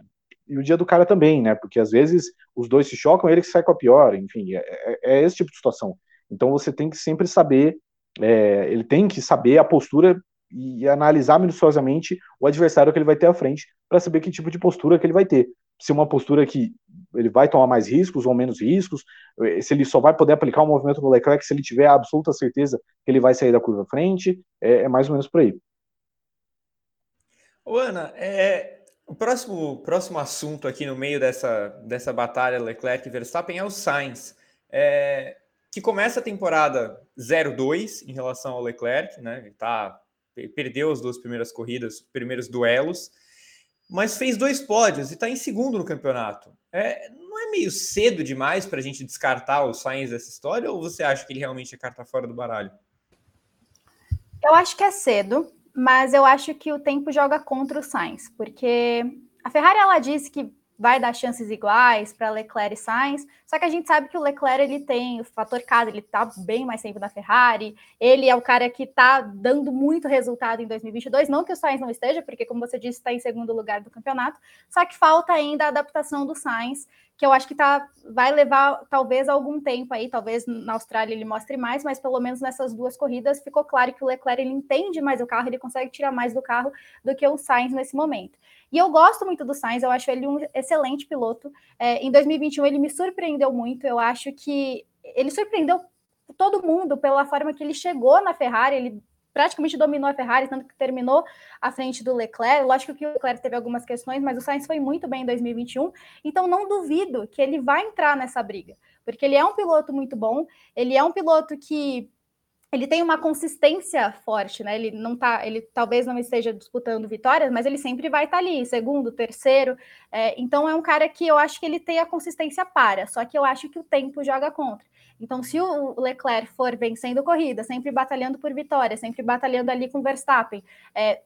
C: e o dia do cara também, né? Porque às vezes os dois se chocam, ele que sai com a pior, enfim, é, é, é esse tipo de situação. Então você tem que sempre saber, é, ele tem que saber a postura e analisar minuciosamente o adversário que ele vai ter à frente para saber que tipo de postura que ele vai ter. Se uma postura que ele vai tomar mais riscos ou menos riscos, se ele só vai poder aplicar o movimento no Leclerc se ele tiver a absoluta certeza que ele vai sair da curva frente, é, é mais ou menos por aí.
A: Ô Ana, é, o próximo, próximo assunto aqui no meio dessa, dessa batalha Leclerc e Verstappen é o Sainz. É, que começa a temporada 0-2 em relação ao Leclerc, né? Ele tá, perdeu as duas primeiras corridas, primeiros duelos, mas fez dois pódios e está em segundo no campeonato. É, não é meio cedo demais para a gente descartar o Sainz dessa história, ou você acha que ele realmente é carta fora do baralho?
B: Eu acho que é cedo, mas eu acho que o tempo joga contra o Sainz, porque a Ferrari ela disse que vai dar chances iguais para Leclerc e Sainz, só que a gente sabe que o Leclerc ele tem o fator casa, ele tá bem mais tempo na Ferrari, ele é o cara que tá dando muito resultado em 2022, não que o Sainz não esteja, porque como você disse, está em segundo lugar do campeonato, só que falta ainda a adaptação do Sainz, que eu acho que tá, vai levar talvez algum tempo aí, talvez na Austrália ele mostre mais, mas pelo menos nessas duas corridas ficou claro que o Leclerc ele entende mais o carro, ele consegue tirar mais do carro do que o Sainz nesse momento. E eu gosto muito do Sainz, eu acho ele um excelente piloto. É, em 2021 ele me surpreendeu muito, eu acho que ele surpreendeu todo mundo pela forma que ele chegou na Ferrari, ele praticamente dominou a Ferrari, tanto que terminou à frente do Leclerc. Lógico que o Leclerc teve algumas questões, mas o Sainz foi muito bem em 2021. Então não duvido que ele vai entrar nessa briga, porque ele é um piloto muito bom, ele é um piloto que ele tem uma consistência forte, né? Ele não tá, ele talvez não esteja disputando vitórias, mas ele sempre vai estar tá ali, segundo, terceiro. É, então é um cara que eu acho que ele tem a consistência para, só que eu acho que o tempo joga contra. Então, se o Leclerc for vencendo corrida, sempre batalhando por vitória, sempre batalhando ali com Verstappen, é,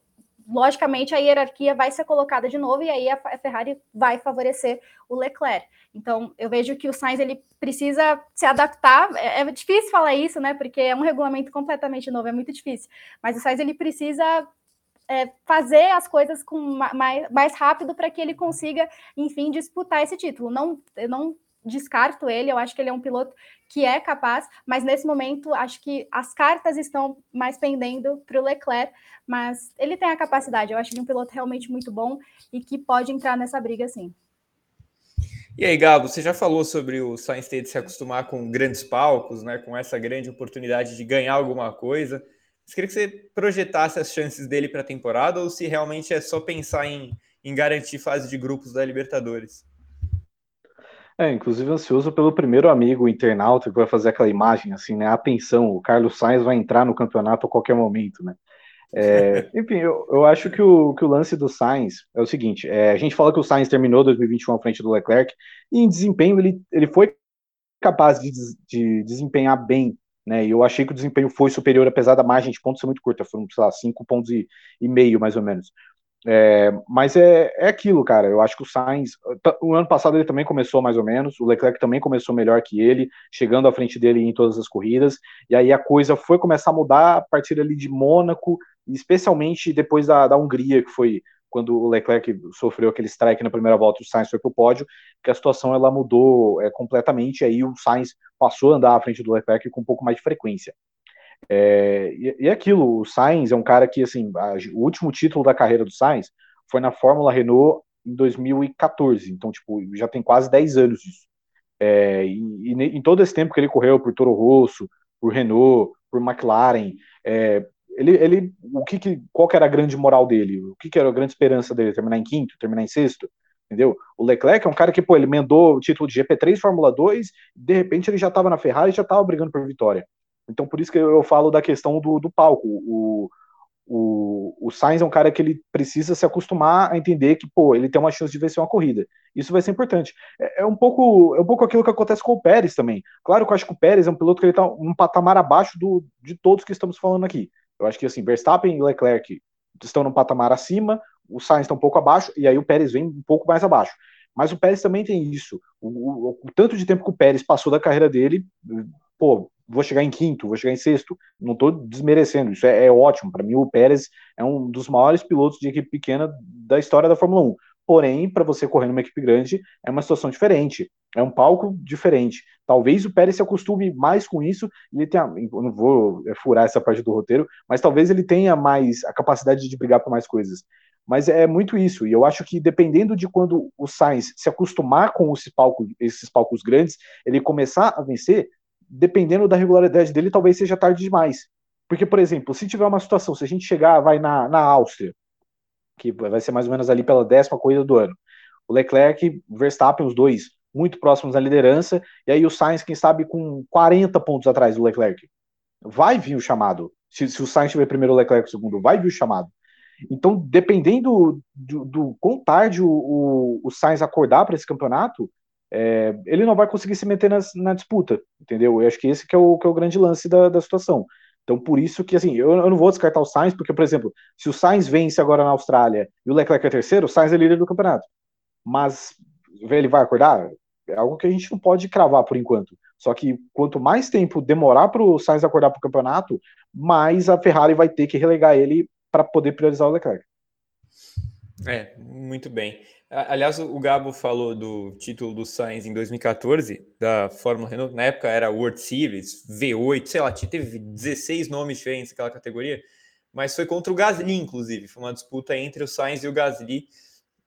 B: logicamente a hierarquia vai ser colocada de novo e aí a Ferrari vai favorecer o Leclerc. Então, eu vejo que o Sainz ele precisa se adaptar. É, é difícil falar isso, né? Porque é um regulamento completamente novo, é muito difícil. Mas o Sainz ele precisa é, fazer as coisas com mais, mais rápido para que ele consiga, enfim, disputar esse título. Não, não descarto ele, eu acho que ele é um piloto que é capaz, mas nesse momento acho que as cartas estão mais pendendo para o Leclerc, mas ele tem a capacidade, eu acho ele um piloto realmente muito bom e que pode entrar nessa briga sim.
A: E aí, Gabo, você já falou sobre o Sainz ter de se acostumar com grandes palcos, né, com essa grande oportunidade de ganhar alguma coisa. Mas queria que você projetasse as chances dele para a temporada ou se realmente é só pensar em, em garantir fase de grupos da Libertadores.
C: É, inclusive ansioso pelo primeiro amigo internauta que vai fazer aquela imagem assim, né? Atenção, o Carlos Sainz vai entrar no campeonato a qualquer momento, né? É, (laughs) enfim, eu, eu acho que o, que o lance do Sainz é o seguinte: é, a gente fala que o Sainz terminou 2021 à frente do Leclerc, e em desempenho ele, ele foi capaz de, de desempenhar bem, né? E eu achei que o desempenho foi superior, apesar da margem de pontos ser muito curta, foram, sei lá, 5 pontos e, e meio, mais ou menos. É, mas é, é aquilo, cara. Eu acho que o Sainz, o ano passado ele também começou mais ou menos, o Leclerc também começou melhor que ele, chegando à frente dele em todas as corridas, e aí a coisa foi começar a mudar a partir ali de Mônaco, especialmente depois da, da Hungria, que foi quando o Leclerc sofreu aquele strike na primeira volta, o Sainz foi para o pódio, que a situação ela mudou é, completamente, aí o Sainz passou a andar à frente do Leclerc com um pouco mais de frequência. É, e, e aquilo, o Sainz é um cara que, assim, a, o último título da carreira do Sainz foi na Fórmula Renault em 2014, então, tipo, já tem quase 10 anos disso. É, e, e, em todo esse tempo que ele correu por Toro Rosso, por Renault, por McLaren, É, ele, ele, o que, que qual que era a grande moral dele? O que, que era a grande esperança dele? Terminar em quinto, terminar em sexto? Entendeu? O Leclerc é um cara que, pô, ele emendou o título de GP3 Fórmula 2, de repente ele já estava na Ferrari e já estava brigando por vitória. Então, por isso que eu falo da questão do, do palco. O, o, o Sainz é um cara que ele precisa se acostumar a entender que, pô, ele tem uma chance de vencer uma corrida. Isso vai ser importante. É, é, um pouco é um pouco aquilo que acontece com o Pérez também. Claro que eu acho que o Pérez é um piloto que ele tá um patamar abaixo do, de todos que estamos falando aqui. Eu acho que assim, Verstappen e Leclerc estão num patamar acima, o Sainz está um pouco abaixo, e aí o Pérez vem um pouco mais abaixo. Mas o Pérez também tem isso. O, o, o tanto de tempo que o Pérez passou da carreira dele, pô, vou chegar em quinto, vou chegar em sexto. Não estou desmerecendo, isso é, é ótimo. Para mim, o Pérez é um dos maiores pilotos de equipe pequena da história da Fórmula 1. Porém, para você correr numa equipe grande, é uma situação diferente, é um palco diferente. Talvez o Pérez se acostume mais com isso, ele tenha, eu não vou é, furar essa parte do roteiro, mas talvez ele tenha mais a capacidade de brigar por mais coisas. Mas é muito isso, e eu acho que dependendo de quando o Sainz se acostumar com esses palcos, esses palcos grandes, ele começar a vencer, dependendo da regularidade dele, talvez seja tarde demais. Porque, por exemplo, se tiver uma situação, se a gente chegar, vai na, na Áustria, que vai ser mais ou menos ali pela décima corrida do ano, o Leclerc, Verstappen, os dois, muito próximos da liderança, e aí o Sainz, quem sabe, com 40 pontos atrás do Leclerc. Vai vir o chamado. Se, se o Sainz tiver primeiro, o Leclerc segundo, vai vir o chamado. Então, dependendo do, do, do quão tarde o, o, o Sainz acordar para esse campeonato, é, ele não vai conseguir se meter nas, na disputa, entendeu? Eu acho que esse que é o, que é o grande lance da, da situação. Então, por isso que, assim, eu, eu, não vou descartar o Sainz, porque, por exemplo, se o Sainz vence agora na Austrália e o Leclerc é terceiro, o Sainz é líder do campeonato. Mas ele vai acordar? É algo que a gente não pode cravar por enquanto. Só que quanto mais tempo demorar para o Sainz acordar para o campeonato, mais a Ferrari vai ter que relegar ele para poder priorizar o Leclerc.
A: É, muito bem. Aliás, o Gabo falou do título do Sainz em 2014, da Fórmula Renault. Na época era World Series, V8, sei lá, teve 16 nomes diferentes naquela categoria, mas foi contra o Gasly, inclusive. Foi uma disputa entre o Sainz e o Gasly,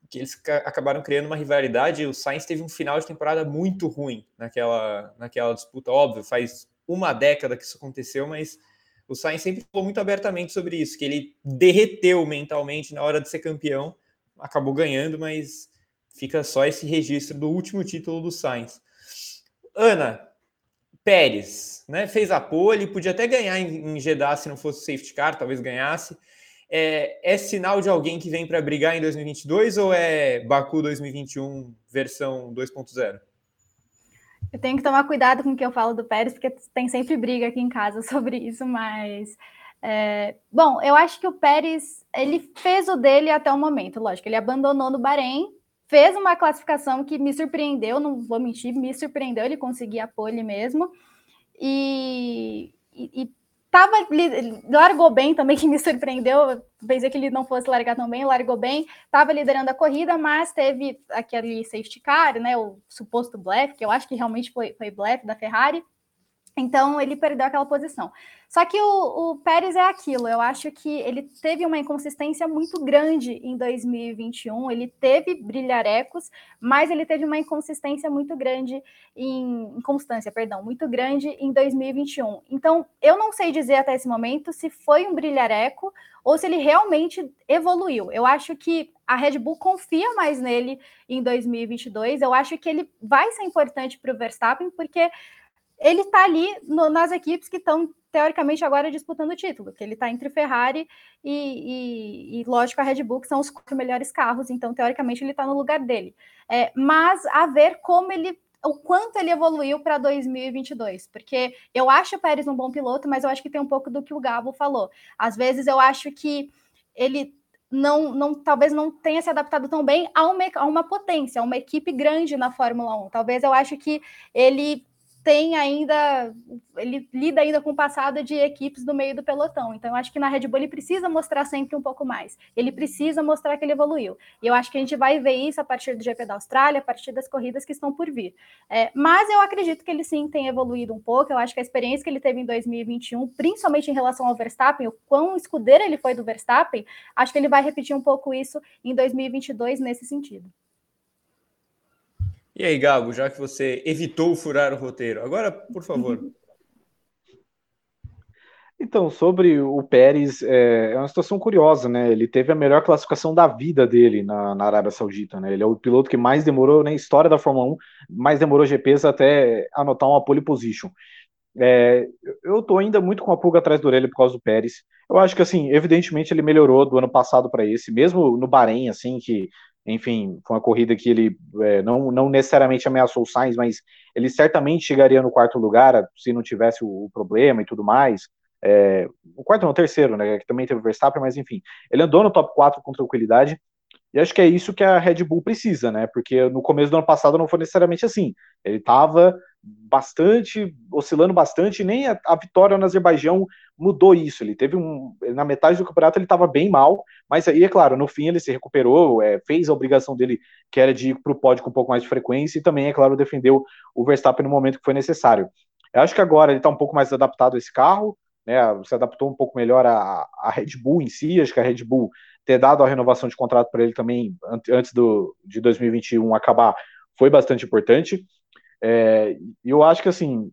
A: que eles acabaram criando uma rivalidade. O Sainz teve um final de temporada muito ruim naquela, naquela disputa. Óbvio, faz uma década que isso aconteceu, mas o Sainz sempre falou muito abertamente sobre isso, que ele derreteu mentalmente na hora de ser campeão acabou ganhando, mas fica só esse registro do último título do Sainz. Ana Pérez, né? Fez a pole, podia até ganhar em, em Jeddah se não fosse safety car, talvez ganhasse. É, é sinal de alguém que vem para brigar em 2022 ou é Baku 2021 versão 2.0?
B: Eu tenho que tomar cuidado com o que eu falo do Pérez, porque tem sempre briga aqui em casa (laughs) sobre isso, mas é, bom, eu acho que o Pérez ele fez o dele até o momento, lógico. Ele abandonou no Bahrein, fez uma classificação que me surpreendeu, não vou mentir, me surpreendeu ele conseguir a pole mesmo. E, e, e tava, largou bem também, (laughs) que me surpreendeu. Pensei que ele não fosse largar tão bem, largou bem, estava liderando a corrida, mas teve aquele safety car, né? O suposto blefe, que eu acho que realmente foi, foi blefe da Ferrari. Então ele perdeu aquela posição. Só que o, o, Pérez é aquilo, eu acho que ele teve uma inconsistência muito grande em 2021, ele teve brilharecos, mas ele teve uma inconsistência muito grande em inconstância, perdão, muito grande em 2021. Então, eu não sei dizer até esse momento se foi um brilhareco ou se ele realmente evoluiu. Eu acho que a Red Bull confia mais nele em 2022. Eu acho que ele vai ser importante para o Verstappen, porque ele está ali no, nas equipes que estão, teoricamente, agora disputando o título, que ele está entre Ferrari e, e, e, lógico, a Red Bull, que são os quatro melhores carros, então, teoricamente, ele está no lugar dele. É, mas a ver como ele o quanto ele evoluiu para 2022, porque eu acho o Pérez um bom piloto, mas eu acho que tem um pouco do que o Gabo falou. Às vezes eu acho que ele não, não, talvez não tenha se adaptado tão bem a uma, a uma potência, a uma equipe grande na Fórmula 1. Talvez eu acho que ele tem ainda, ele lida ainda com o passado de equipes do meio do pelotão. Então, eu acho que na Red Bull ele precisa mostrar sempre um pouco mais. Ele precisa mostrar que ele evoluiu. E eu acho que a gente vai ver isso a partir do GP da Austrália, a partir das corridas que estão por vir. É, mas eu acredito que ele sim tem evoluído um pouco. Eu acho que a experiência que ele teve em 2021, principalmente em relação ao Verstappen, o quão escudeiro ele foi do Verstappen, acho que ele vai repetir um pouco isso em 2022 nesse sentido.
A: E aí, Gabo, já que você evitou furar o roteiro, agora, por favor. (laughs)
C: Então, sobre o Pérez, é, é, uma situação curiosa, né? Ele teve a melhor classificação da vida dele na, na, Arábia Saudita, né? Ele é o piloto que mais demorou na história da Fórmula 1, mais demorou GPs até anotar uma pole position. É, eu tô ainda muito com a pulga atrás da orelha por causa do Pérez. Eu acho que, assim, evidentemente ele melhorou do ano passado para esse, mesmo no Bahrein, assim, que, enfim, foi uma corrida que ele é, não, não necessariamente ameaçou o Sainz, mas ele certamente chegaria no quarto lugar se não tivesse o, o problema e tudo mais. É, o quarto não, o terceiro, né? Que também teve o Verstappen, mas enfim. Ele andou no top 4 com tranquilidade. E acho que é isso que a Red Bull precisa, né? Porque no começo do ano passado não foi necessariamente assim. Ele estava bastante, oscilando bastante, nem a, a, vitória no Azerbaijão mudou isso. Ele teve um. Na metade do campeonato ele estava bem mal, mas aí, é claro, no fim ele se recuperou, é, fez a obrigação dele, que era de ir para o pódio com um pouco mais de frequência, e também, é claro, defendeu o Verstappen no momento que foi necessário. Eu acho que agora ele está um pouco mais adaptado a esse carro, né, se adaptou um pouco melhor à, à Red Bull em si, acho que a Red Bull ter dado a renovação de contrato para ele também antes do, de 2021 acabar foi bastante importante. É, eu acho que assim,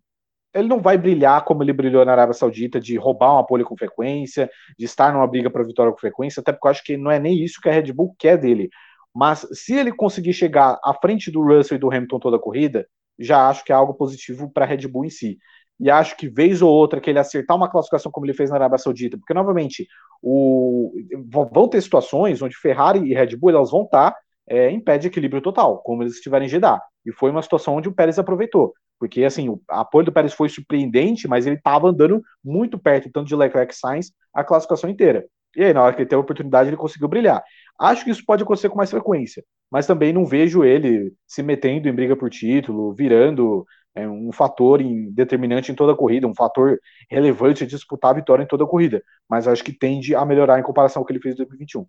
C: ele não vai brilhar como ele brilhou na Arábia Saudita, de roubar uma pole com frequência, de estar numa briga para vitória com frequência, até porque eu acho que não é nem isso que a Red Bull quer dele. Mas se ele conseguir chegar à frente do Russell e do Hamilton toda a corrida, já acho que é algo positivo para a Red Bull em si e acho que vez ou outra que ele acertar uma classificação como ele fez na Arábia Saudita, porque novamente o, vão ter situações onde Ferrari e Red Bull elas vão estar é, em pé de equilíbrio total, como eles estiverem em Jeddah. E foi uma situação onde o Pérez aproveitou. Porque, assim, o apoio do Pérez foi surpreendente, mas ele estava andando muito perto, tanto de Leclerc e Sainz, a classificação inteira. E aí, na hora que ele teve a oportunidade, ele conseguiu brilhar. Acho que isso pode acontecer com mais frequência, mas também não vejo ele se metendo em briga por título, virando é um fator em, determinante em toda a corrida, um fator relevante de disputar a vitória em toda a corrida, mas acho que tende a melhorar em comparação com o que ele fez em 2021.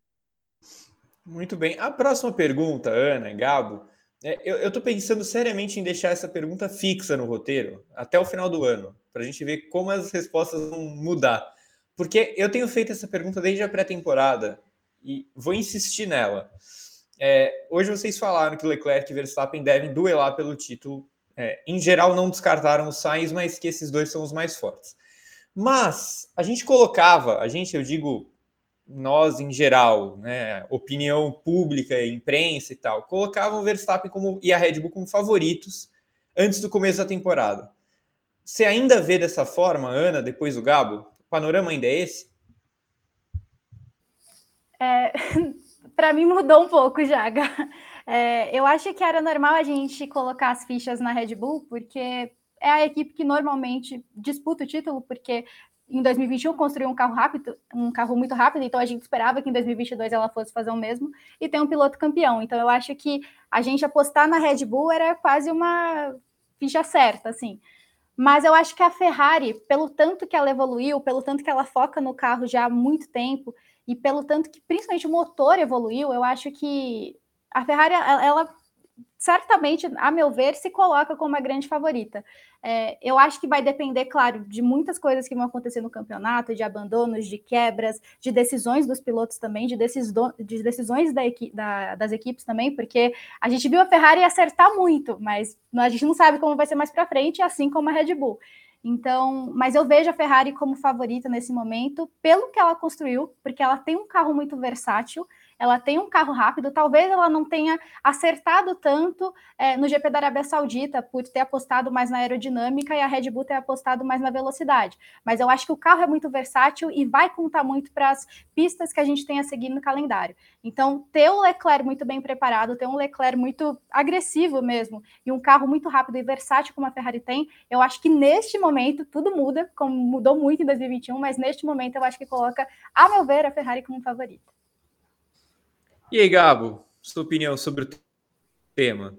A: Muito bem. A próxima pergunta, Ana, Gabo, é, eu estou pensando seriamente em deixar essa pergunta fixa no roteiro até o final do ano, para a gente ver como as respostas vão mudar. Porque eu tenho feito essa pergunta desde a pré-temporada e vou insistir nela. É, hoje vocês falaram que Leclerc e Verstappen devem duelar pelo título é, em geral, não descartaram o Sainz, mas que esses dois são os mais fortes. Mas a gente colocava, a gente, eu digo nós em geral, né, opinião pública, imprensa e tal, colocavam o Verstappen como, e a Red Bull como favoritos antes do começo da temporada. Você ainda vê dessa forma, Ana, depois do Gabo? O panorama ainda é esse?
B: É, (laughs) Para mim mudou um pouco já. É, eu acho que era normal a gente colocar as fichas na Red Bull, porque é a equipe que normalmente disputa o título, porque em 2021 construiu um carro rápido, um carro muito rápido, então a gente esperava que em 2022 ela fosse fazer o mesmo e tem um piloto campeão. Então eu acho que a gente apostar na Red Bull era quase uma ficha certa, assim. Mas eu acho que a Ferrari, pelo tanto que ela evoluiu, pelo tanto que ela foca no carro já há muito tempo e pelo tanto que principalmente o motor evoluiu, eu acho que a Ferrari, ela, certamente, a meu ver, se coloca como a grande favorita. É, eu acho que vai depender, claro, de muitas coisas que vão acontecer no campeonato, de abandonos, de quebras, de decisões dos pilotos também, de, de decisões da equi da, das equipes também, porque a gente viu a Ferrari acertar muito, mas a gente não sabe como vai ser mais para frente, assim como a Red Bull. Então, mas eu vejo a Ferrari como favorita nesse momento, pelo que ela construiu, porque ela tem um carro muito versátil, ela tem um carro rápido, talvez ela não tenha acertado tanto é, no GP da Arábia Saudita por ter apostado mais na aerodinâmica e a Red Bull ter apostado mais na velocidade. Mas eu acho que o carro é muito versátil e vai contar muito para as pistas que a gente tem a seguir no calendário. Então, ter o Leclerc muito bem preparado, ter um Leclerc muito agressivo mesmo, e um carro muito rápido e versátil como a Ferrari tem, eu acho que neste momento tudo muda, como mudou muito em 2021, mas neste momento eu acho que coloca, a meu ver, a Ferrari como favorita.
A: E aí, Gabo, sua opinião sobre o tema?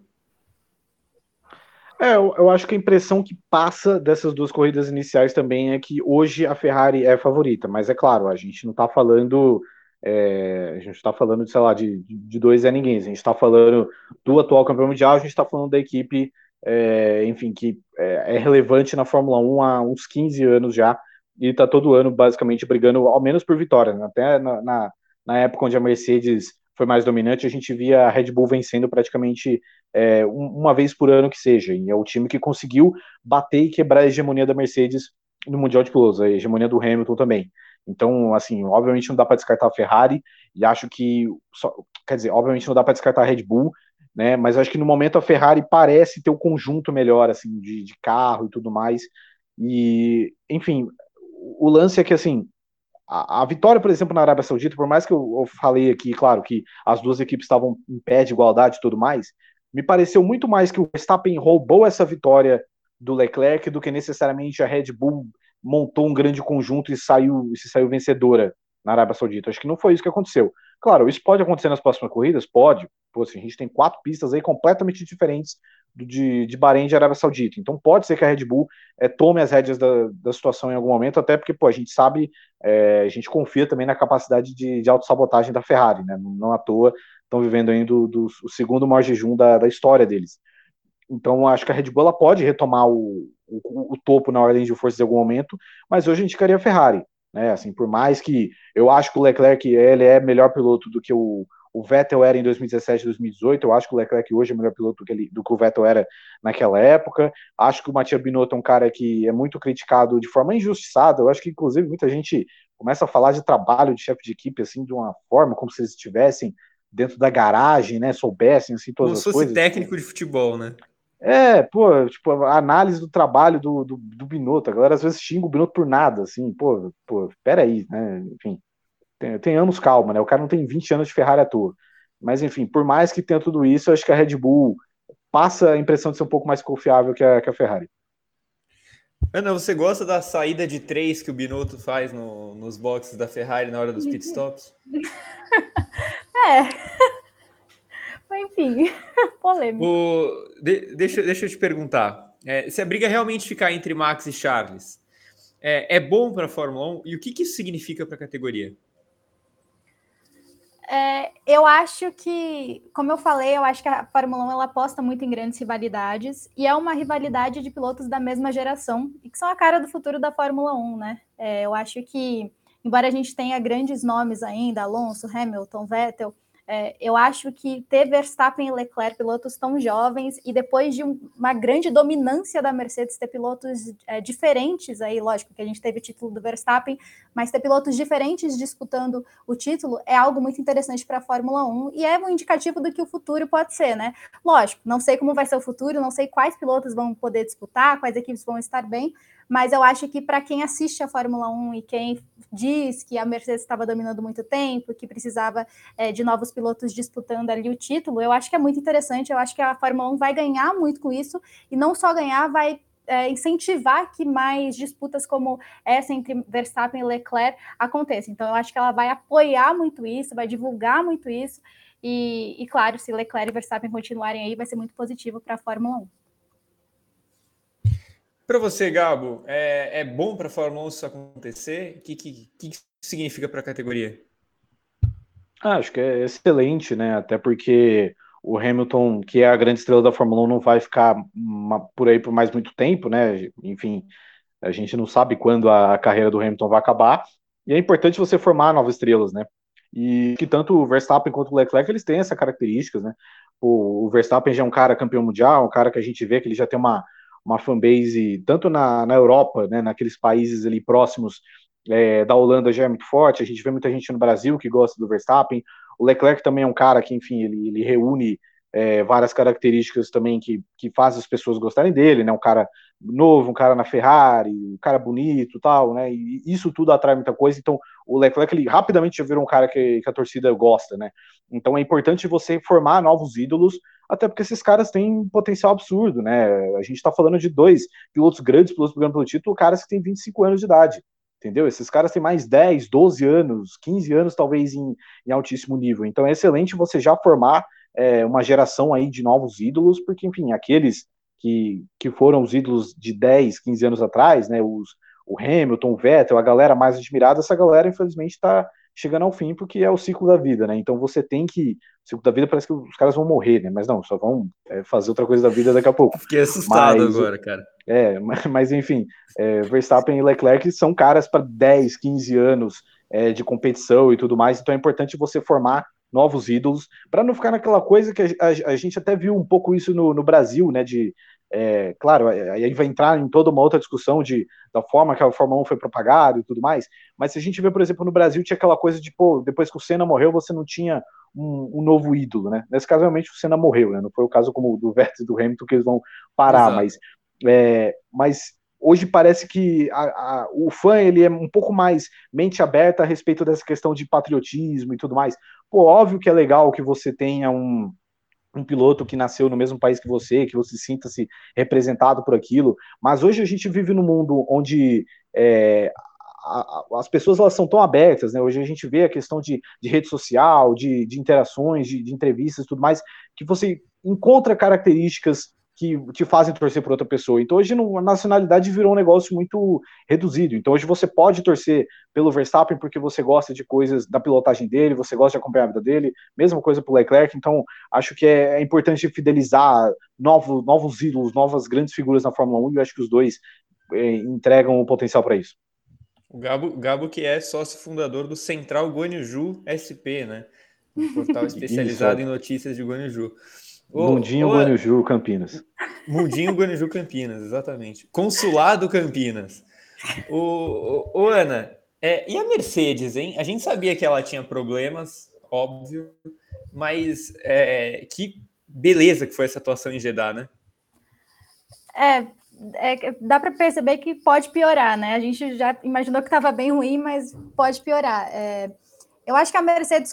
C: É, eu, eu, acho que a impressão que passa dessas duas corridas iniciais também é que hoje a Ferrari é favorita, mas é claro, a gente não está falando. É, a gente está falando, sei lá, de, de dois é ninguém. A gente está falando do atual campeão mundial, a gente está falando da equipe, é, enfim, que é, é, relevante na Fórmula 1 há uns 15 anos já, e está todo ano basicamente brigando, ao menos por vitória. Né? Até na, na, na época onde a Mercedes foi mais dominante, a gente via a Red Bull vencendo praticamente é, uma vez por ano que seja. E é o time que conseguiu bater e quebrar a hegemonia da Mercedes no Mundial de Pilotos, a hegemonia do Hamilton também. Então, assim, obviamente não dá para descartar a Ferrari, e acho que, só, quer dizer, obviamente não dá para descartar a Red Bull, né? Mas acho que no momento a Ferrari parece ter um conjunto melhor, assim, de, de carro e tudo mais. E, enfim, o lance é que, assim, a, a, vitória, por exemplo, na Arábia Saudita, por mais que eu, eu, falei aqui, claro, que as duas equipes estavam em pé de igualdade e tudo mais, me pareceu muito mais que o Verstappen roubou essa vitória do Leclerc do que necessariamente a Red Bull montou um grande conjunto e saiu, se saiu vencedora na Arábia Saudita. Acho que não foi isso que aconteceu. Claro, isso pode acontecer nas próximas corridas? Pode. Pô, assim, a gente tem quatro pistas aí completamente diferentes de, de Bahrein de Arábia Saudita. Então pode ser que a Red Bull é, tome as rédeas da, da situação em algum momento, até porque pô, a gente sabe, é, a gente confia também na capacidade de, de autossabotagem da Ferrari, né? Não à toa estão vivendo ainda do, do, o segundo maior jejum da, da história deles. Então acho que a Red Bull ela pode retomar o, o, o topo na ordem de forças em algum momento, mas hoje a gente queria a Ferrari né? Assim, por mais que eu acho que o Leclerc ele é melhor piloto do que o, o Vettel era em 2017 2018, eu acho que o Leclerc hoje é melhor piloto do que, ele, do que o Vettel era naquela época. Acho que o Matia Binotto é um cara que é muito criticado de forma injustiçada. Eu acho que, inclusive, muita gente começa a falar de trabalho de chefe de equipe assim de uma forma como se eles estivessem dentro da garagem, né? Soubessem assim todas como as coisas.
A: Como se fosse técnico de futebol, né?
C: É, pô, tipo, a análise do trabalho do, do, do Binotto. A galera às vezes xinga o Binotto por nada, assim, pô, pô, peraí, né? Enfim, tenhamos calma, né? O cara não tem 20 anos de Ferrari à toa. Mas, enfim, por mais que tenha tudo isso, eu acho que a Red Bull passa a impressão de ser um pouco mais confiável que a, que a Ferrari.
A: Ana, você gosta da saída de três que o Binotto faz no, nos boxes da Ferrari na hora dos pitstops? (laughs)
B: é. (laughs) Enfim, (laughs) polêmico.
A: O, de, deixa, deixa eu te perguntar. É, se a briga realmente ficar entre Max e Charles, é, é bom para a Fórmula 1? E o que, que isso significa para a categoria?
B: É, eu acho que, como eu falei, eu acho que a Fórmula 1 ela aposta muito em grandes rivalidades e é uma rivalidade de pilotos da mesma geração e que são a cara do futuro da Fórmula 1, né? É, eu acho que, embora a gente tenha grandes nomes ainda, Alonso, Hamilton, Vettel, é, eu acho que ter Verstappen e Leclerc, pilotos tão jovens, e depois de um, uma grande dominância da Mercedes, ter pilotos é, diferentes, aí, lógico que a gente teve o título do Verstappen, mas ter pilotos diferentes disputando o título é algo muito interessante para a Fórmula 1 e é um indicativo do que o futuro pode ser, né? Lógico, não sei como vai ser o futuro, não sei quais pilotos vão poder disputar, quais equipes vão estar bem, mas eu acho que para quem assiste a Fórmula 1 e quem diz que a Mercedes estava dominando muito tempo, que precisava é, de novos pilotos disputando ali o título, eu acho que é muito interessante, eu acho que a Fórmula 1 vai ganhar muito com isso, e não só ganhar, vai é, incentivar que mais disputas como essa entre Verstappen e Leclerc aconteçam. Então, eu acho que ela vai apoiar muito isso, vai divulgar muito isso, e, e claro, se Leclerc e Verstappen continuarem aí, vai ser muito positivo para a Fórmula 1.
A: Para você, Gabo, é, é bom para a Fórmula 1 isso acontecer? O que, que, que significa para a categoria?
C: Ah, acho que é excelente, né? Até porque o Hamilton, que é a grande estrela da Fórmula 1, não vai ficar uma, por aí por mais muito tempo, né? Enfim, a gente não sabe quando a carreira do Hamilton vai acabar. E é importante você formar novas estrelas, né? E que tanto o Verstappen quanto o Leclerc eles têm essas características, né? O, o Verstappen já é um cara campeão mundial, um cara que a gente vê que ele já tem uma uma fanbase tanto na, na Europa, né, naqueles países ali próximos é, da Holanda já é muito forte, a gente vê muita gente no Brasil que gosta do Verstappen, o Leclerc também é um cara que, enfim, ele, ele reúne é, várias características também que, que fazem as pessoas gostarem dele, né? Um cara novo, um cara na Ferrari, um cara bonito tal, né? E isso tudo atrai muita coisa. Então, o Leclerc ele rapidamente já virou um cara que, que a torcida gosta, né? Então é importante você formar novos ídolos, até porque esses caras têm potencial absurdo, né? A gente está falando de dois pilotos grandes, pilotos brigando pelo título, caras que têm 25 anos de idade entendeu? Esses caras têm mais 10, 12 anos, 15 anos talvez em, em altíssimo nível. Então é excelente você já formar é, uma geração aí de novos ídolos, porque, enfim, aqueles que, que foram os ídolos de 10, 15 anos atrás, né, os, o Hamilton, o Vettel, a galera mais admirada, essa galera, infelizmente, está chegando ao fim, porque é o ciclo da vida, né? Então você tem que. O ciclo da vida parece que os caras vão morrer, né? Mas não, só vão é, fazer outra coisa da vida daqui a pouco.
A: Fiquei assustado mas, agora, cara.
C: É, mas, enfim, é, Verstappen e Leclerc são caras para 10, 15 anos é, de competição e tudo mais, então é importante você formar novos ídolos, para não ficar naquela coisa que a, a, a, gente até viu um pouco isso no, no Brasil, né? De é, claro, aí vai entrar em toda uma outra discussão de, da forma que a Fórmula 1 foi propagada e tudo mais, mas se a gente vê, por exemplo, no Brasil, tinha aquela coisa de, pô, depois que o Senna morreu, você não tinha um, um novo ídolo, né? Nesse caso, realmente, o Senna morreu, né? Não foi o caso como do Vettel e do Hamilton que eles vão parar, Exato. mas, é, mas hoje parece que a, a, o fã ele é um pouco mais mente aberta a respeito dessa questão de patriotismo e tudo mais. Pô, óbvio que é legal que você tenha um um piloto que nasceu no mesmo país que você, que você sinta-se representado por aquilo. Mas hoje a gente vive num mundo onde é, as pessoas elas são tão abertas, né? Hoje a gente vê a questão de, de rede social, de, de interações, de, de entrevistas tudo mais, que você encontra características que te fazem torcer por outra pessoa. Então hoje a nacionalidade virou um negócio muito reduzido. Então hoje você pode torcer pelo Verstappen porque você gosta de coisas da pilotagem dele, você gosta de acompanhar a vida dele, mesma coisa pro Leclerc. Então acho que é, é importante fidelizar novos, novos ídolos, novas grandes figuras na Fórmula 1 e eu acho que os dois é, entregam o potencial para isso.
A: O Gabo, Gabo que é sócio fundador do Central Guanaju SP, né? Um portal (laughs) especializado em notícias de Guanaju.
C: Mundinho ô, Guanaju, Campinas.
A: Mundinho Guanaju, Campinas, exatamente. Consulado Campinas. O, o, Ana, é, e a Mercedes, hein? A gente sabia que ela tinha problemas, óbvio, mas é, que beleza que foi essa atuação em Jeddah, né?
B: É, é dá para perceber que pode piorar, né? A gente já imaginou que estava bem ruim, mas pode piorar. É, eu acho que a Mercedes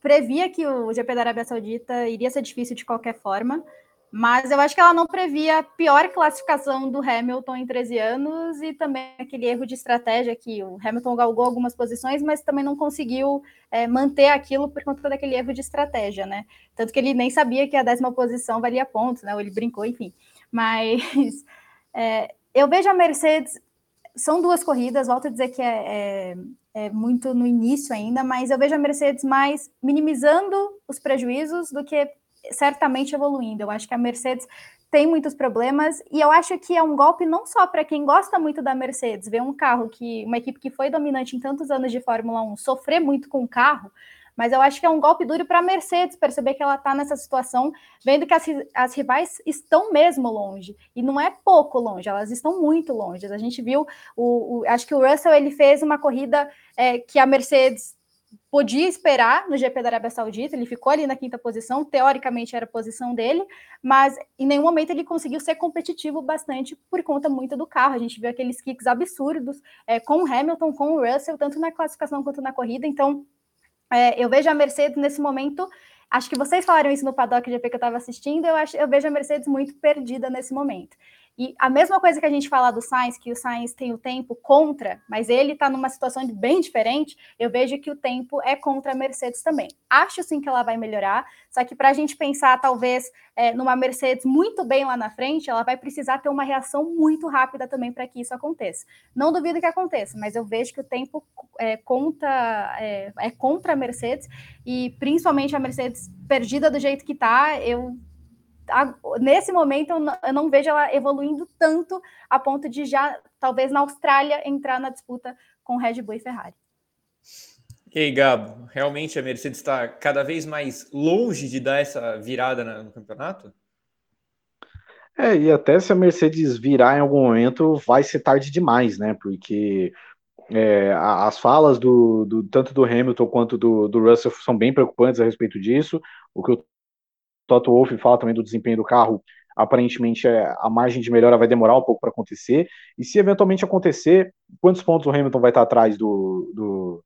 B: previa que o GP da Arábia Saudita iria ser difícil de qualquer forma, mas eu acho que ela não previa a pior classificação do Hamilton em 13 anos e também aquele erro de estratégia que o Hamilton galgou algumas posições, mas também não conseguiu é, manter aquilo por conta daquele erro de estratégia, né? Tanto que ele nem sabia que a décima posição valia pontos, né? Ou ele brincou, enfim. Mas é, (laughs) eu vejo a Mercedes são duas corridas, volto a dizer que é, é, é, muito no início ainda, mas eu vejo a Mercedes mais minimizando os prejuízos do que certamente evoluindo. Eu acho que a Mercedes tem muitos problemas e eu acho que é um golpe não só para quem gosta muito da Mercedes, ver um carro que uma equipe que foi dominante em tantos anos de Fórmula 1 sofrer muito com o carro, mas eu acho que é um golpe duro para a Mercedes perceber que ela está nessa situação, vendo que as, as rivais estão mesmo longe. E não é pouco longe, elas estão muito longe. A gente viu, o, o acho que o Russell ele fez uma corrida é, que a Mercedes podia esperar no GP da Arábia Saudita, ele ficou ali na quinta posição, teoricamente era a posição dele, mas em nenhum momento ele conseguiu ser competitivo bastante por conta muito do carro. A gente viu aqueles kicks absurdos é, com o Hamilton, com o Russell, tanto na classificação quanto na corrida, então é, eu vejo a Mercedes nesse momento. Acho que vocês falaram isso no paddock GP que eu estava assistindo. Eu, acho, eu vejo a Mercedes muito perdida nesse momento. E a mesma coisa que a gente fala do Sainz, que o Sainz tem o tempo contra, mas ele está numa situação bem diferente, eu vejo que o tempo é contra a Mercedes também. Acho sim que ela vai melhorar, só que para a gente pensar, talvez, é, numa Mercedes muito bem lá na frente, ela vai precisar ter uma reação muito rápida também para que isso aconteça. Não duvido que aconteça, mas eu vejo que o tempo é, é, é contra a Mercedes, e principalmente a Mercedes perdida do jeito que está, eu nesse momento eu não, eu não, vejo ela evoluindo tanto a ponto de já, talvez na Austrália, entrar na disputa com Red Bull e Ferrari.
A: E aí, Gabo, realmente a Mercedes está cada vez mais longe de dar essa virada no campeonato?
C: É, e até se a Mercedes virar em algum momento, vai ser tarde demais, né? Porque é, as falas do, do, tanto do Hamilton quanto do, do Russell são bem preocupantes a respeito disso. O que o Toto Wolff fala também do desempenho do carro, aparentemente é, a margem de melhora vai demorar um pouco para acontecer, e se eventualmente acontecer, quantos pontos o Hamilton vai estar atrás do, do,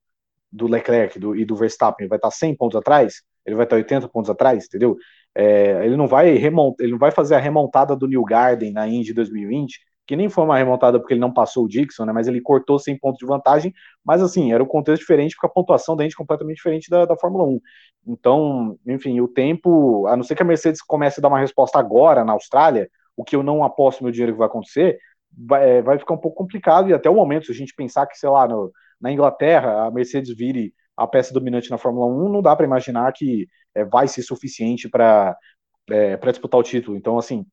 C: do Leclerc do, e do Verstappen? Vai estar 100 pontos atrás? Ele vai estar 80 pontos atrás, entendeu? É, ele não vai remontar, ele não vai fazer a remontada do New Garden na Indy 2020, que nem foi uma remontada porque ele não passou o Dixon, né? Mas ele cortou 100 pontos de vantagem. Mas assim, era um contexto diferente, porque a pontuação da gente é completamente diferente da, da Fórmula 1. Então, enfim, o tempo, a não ser que a Mercedes comece a dar uma resposta agora na Austrália, o que eu não aposto meu dinheiro que vai acontecer, vai, é, vai ficar um pouco complicado. E até o momento, se a gente pensar que, sei lá, no, na Inglaterra, a Mercedes vire a peça dominante na Fórmula 1, não dá para imaginar que é, vai ser suficiente para é, disputar o título. Então, assim,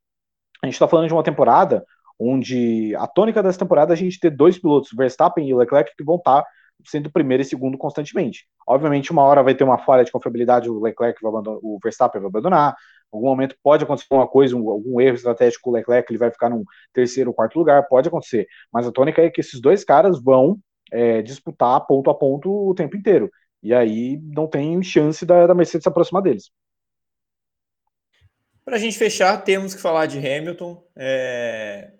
C: a gente está falando de uma temporada onde a tônica dessa temporada é a gente ter dois pilotos, Verstappen e Leclerc, que vão estar sendo primeiro e segundo constantemente. Obviamente, uma hora vai ter uma falha de confiabilidade, o Leclerc vai abandonar, o Verstappen vai abandonar. Em algum momento pode acontecer uma coisa, um, algum erro estratégico o Leclerc, ele vai ficar num terceiro ou quarto lugar, pode acontecer. Mas a tônica é que esses dois caras vão é, disputar ponto a ponto o tempo inteiro. E aí não tem chance da, da Mercedes se aproximar deles.
A: Para a gente fechar, temos que falar de Hamilton. É...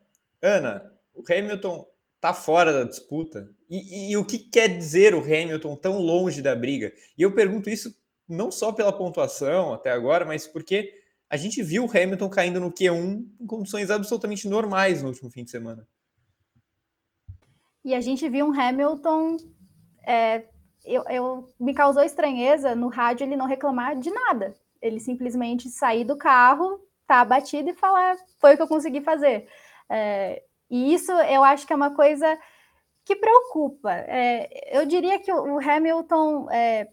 A: Ana, o Hamilton está fora da disputa. E, e, e, o que quer dizer o Hamilton tão longe da briga? E eu pergunto isso não só pela pontuação até agora, mas porque a gente viu o Hamilton caindo no Q1 em condições absolutamente normais no último fim de semana.
B: E a gente viu um Hamilton. É, eu, eu, me causou estranheza no rádio ele não reclamar de nada. Ele simplesmente sair do carro, tá abatido e falar: foi o que eu consegui fazer. É, e isso eu acho que é uma coisa que preocupa. É, eu diria que o Hamilton, é,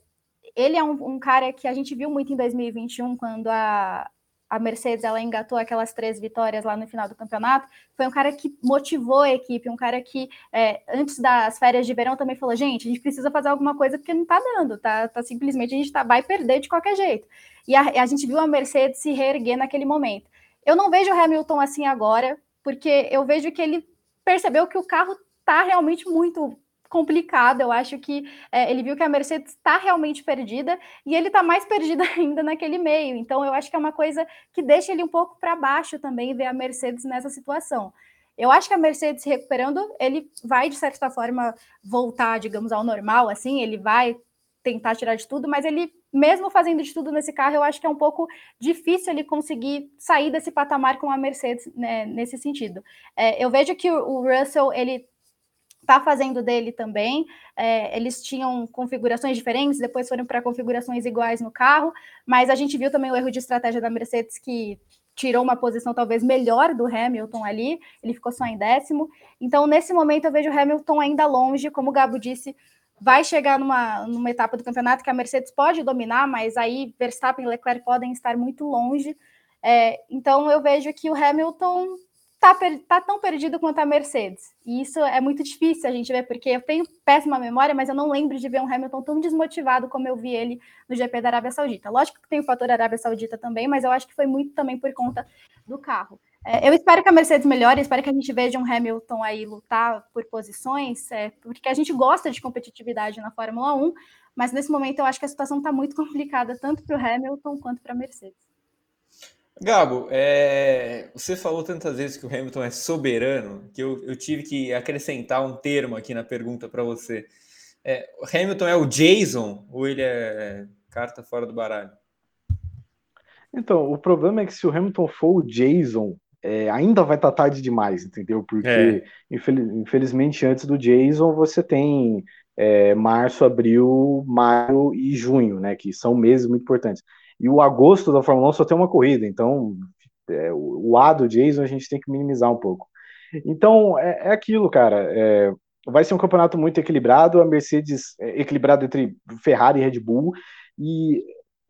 B: ele é um, um, cara que a gente viu muito em 2021, quando a, a Mercedes ela engatou aquelas três vitórias lá no final do campeonato. Foi um cara que motivou a equipe, um cara que é, antes das férias de verão também falou: gente, a gente precisa fazer alguma coisa porque não tá dando, tá, tá simplesmente a gente tá, vai perder de qualquer jeito. E a, a gente viu a Mercedes se reerguer naquele momento. Eu não vejo o Hamilton assim agora, porque eu vejo que ele percebeu que o carro está realmente muito complicado. Eu acho que é, ele viu que a Mercedes está realmente perdida e ele está mais (laughs) perdido ainda naquele meio. Então, eu acho que é uma coisa que deixa ele um pouco para baixo também ver a Mercedes nessa situação. Eu acho que a Mercedes se recuperando, ele vai de certa forma voltar, digamos, ao normal, assim, ele vai tentar tirar de tudo, mas ele, mesmo fazendo de tudo nesse carro, eu acho que é um pouco difícil ele conseguir sair desse patamar com a Mercedes né, nesse sentido. É, eu vejo que o, Russell, ele está fazendo dele também. É, eles tinham configurações diferentes, depois foram para configurações iguais no carro, mas a gente viu também o erro de estratégia da Mercedes que tirou uma posição talvez melhor do Hamilton ali, ele ficou só em décimo. Então, nesse momento, eu vejo o Hamilton ainda longe, como o Gabo disse, vai chegar numa, numa etapa do campeonato que a Mercedes pode dominar, mas aí Verstappen e Leclerc podem estar muito longe. É, então eu vejo que o Hamilton tá, tá tão perdido quanto a Mercedes. E isso é muito difícil a gente ver, porque eu tenho péssima memória, mas eu não lembro de ver um Hamilton tão desmotivado como eu vi ele no GP da Arábia Saudita. Lógico que tem o fator Arábia Saudita também, mas eu acho que foi muito também por conta do carro. É, eu espero que a Mercedes melhore, espero que a gente veja um Hamilton aí lutar por posições, é, porque a gente gosta de competitividade na Fórmula 1, mas nesse momento eu acho que a situação está muito (laughs) complicada, tanto para o Hamilton quanto para a Mercedes.
A: Gabo, é, você falou tantas vezes que o Hamilton é soberano que eu, eu tive que acrescentar um termo aqui na pergunta para você. É, o Hamilton é o Jason ou ele é carta fora do baralho?
C: Então, o problema é que se o Hamilton for o Jason, é, ainda vai estar tá tarde demais, entendeu? Porque, é. infeliz, infelizmente, antes do Jason, você tem é, março, abril, maio e junho, né? Que são meses muito importantes. E o agosto da Fórmula 1 só tem uma corrida, então é, o A do Jason a gente tem que minimizar um pouco. Então, é, é aquilo, cara. É, vai ser um campeonato muito equilibrado, a Mercedes é, equilibrado entre Ferrari e Red Bull, e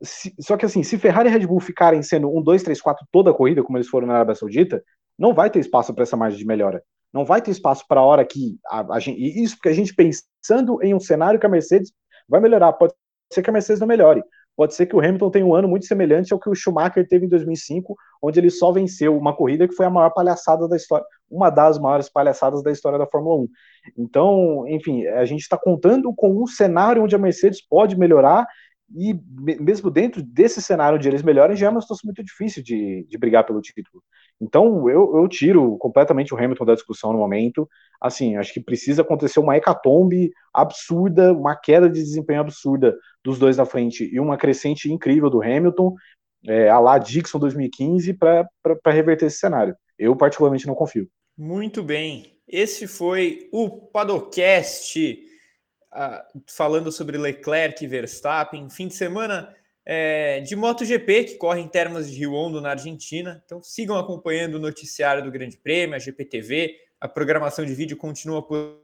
C: se, só que assim, se Ferrari e Red Bull ficarem sendo um, dois, três, quatro toda a corrida, como eles foram na Arábia Saudita, não vai ter espaço para essa margem de melhora. Não vai ter espaço para a hora que a, a gente. Isso porque a gente pensando em um cenário que a Mercedes vai melhorar. Pode ser que a Mercedes não melhore. Pode ser que o Hamilton tenha um ano muito semelhante ao que o Schumacher teve em 2005, onde ele só venceu uma corrida que foi a maior palhaçada da história, uma das maiores palhaçadas da história da Fórmula 1. Então, enfim, a gente está contando com um cenário onde a Mercedes pode melhorar e mesmo dentro desse cenário onde eles melhorem, já é uma situação muito difícil de, de brigar pelo título. Então, eu, eu tiro completamente o Hamilton da discussão no momento. Assim, acho que precisa acontecer uma hecatombe absurda, uma queda de desempenho absurda dos dois da frente e uma crescente incrível do Hamilton, é, a lá Dixon 2015, para reverter esse cenário. Eu, particularmente, não confio.
A: Muito bem. Esse foi o Padocast falando sobre Leclerc e Verstappen. Fim de semana é, de MotoGP, que corre em termos de Rio Hondo, na Argentina. Então sigam acompanhando o noticiário do Grande Prêmio, a GPTV. A programação de vídeo continua por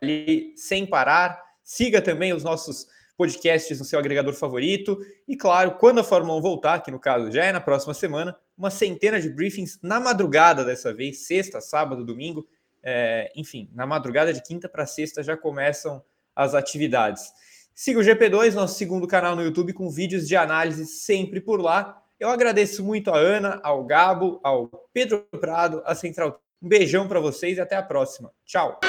A: ali sem parar. Siga também os nossos podcasts no seu agregador favorito. E claro, quando a Fórmula 1 voltar, que no caso já é na próxima semana, uma centena de briefings na madrugada dessa vez, sexta, sábado, domingo. É, enfim, na madrugada de quinta para sexta já começam as atividades. Siga o GP2, nosso segundo canal no YouTube, com vídeos de análise sempre por lá. Eu agradeço muito a Ana, ao Gabo, ao Pedro Prado, a Central. Um beijão para vocês e até a próxima. Tchau.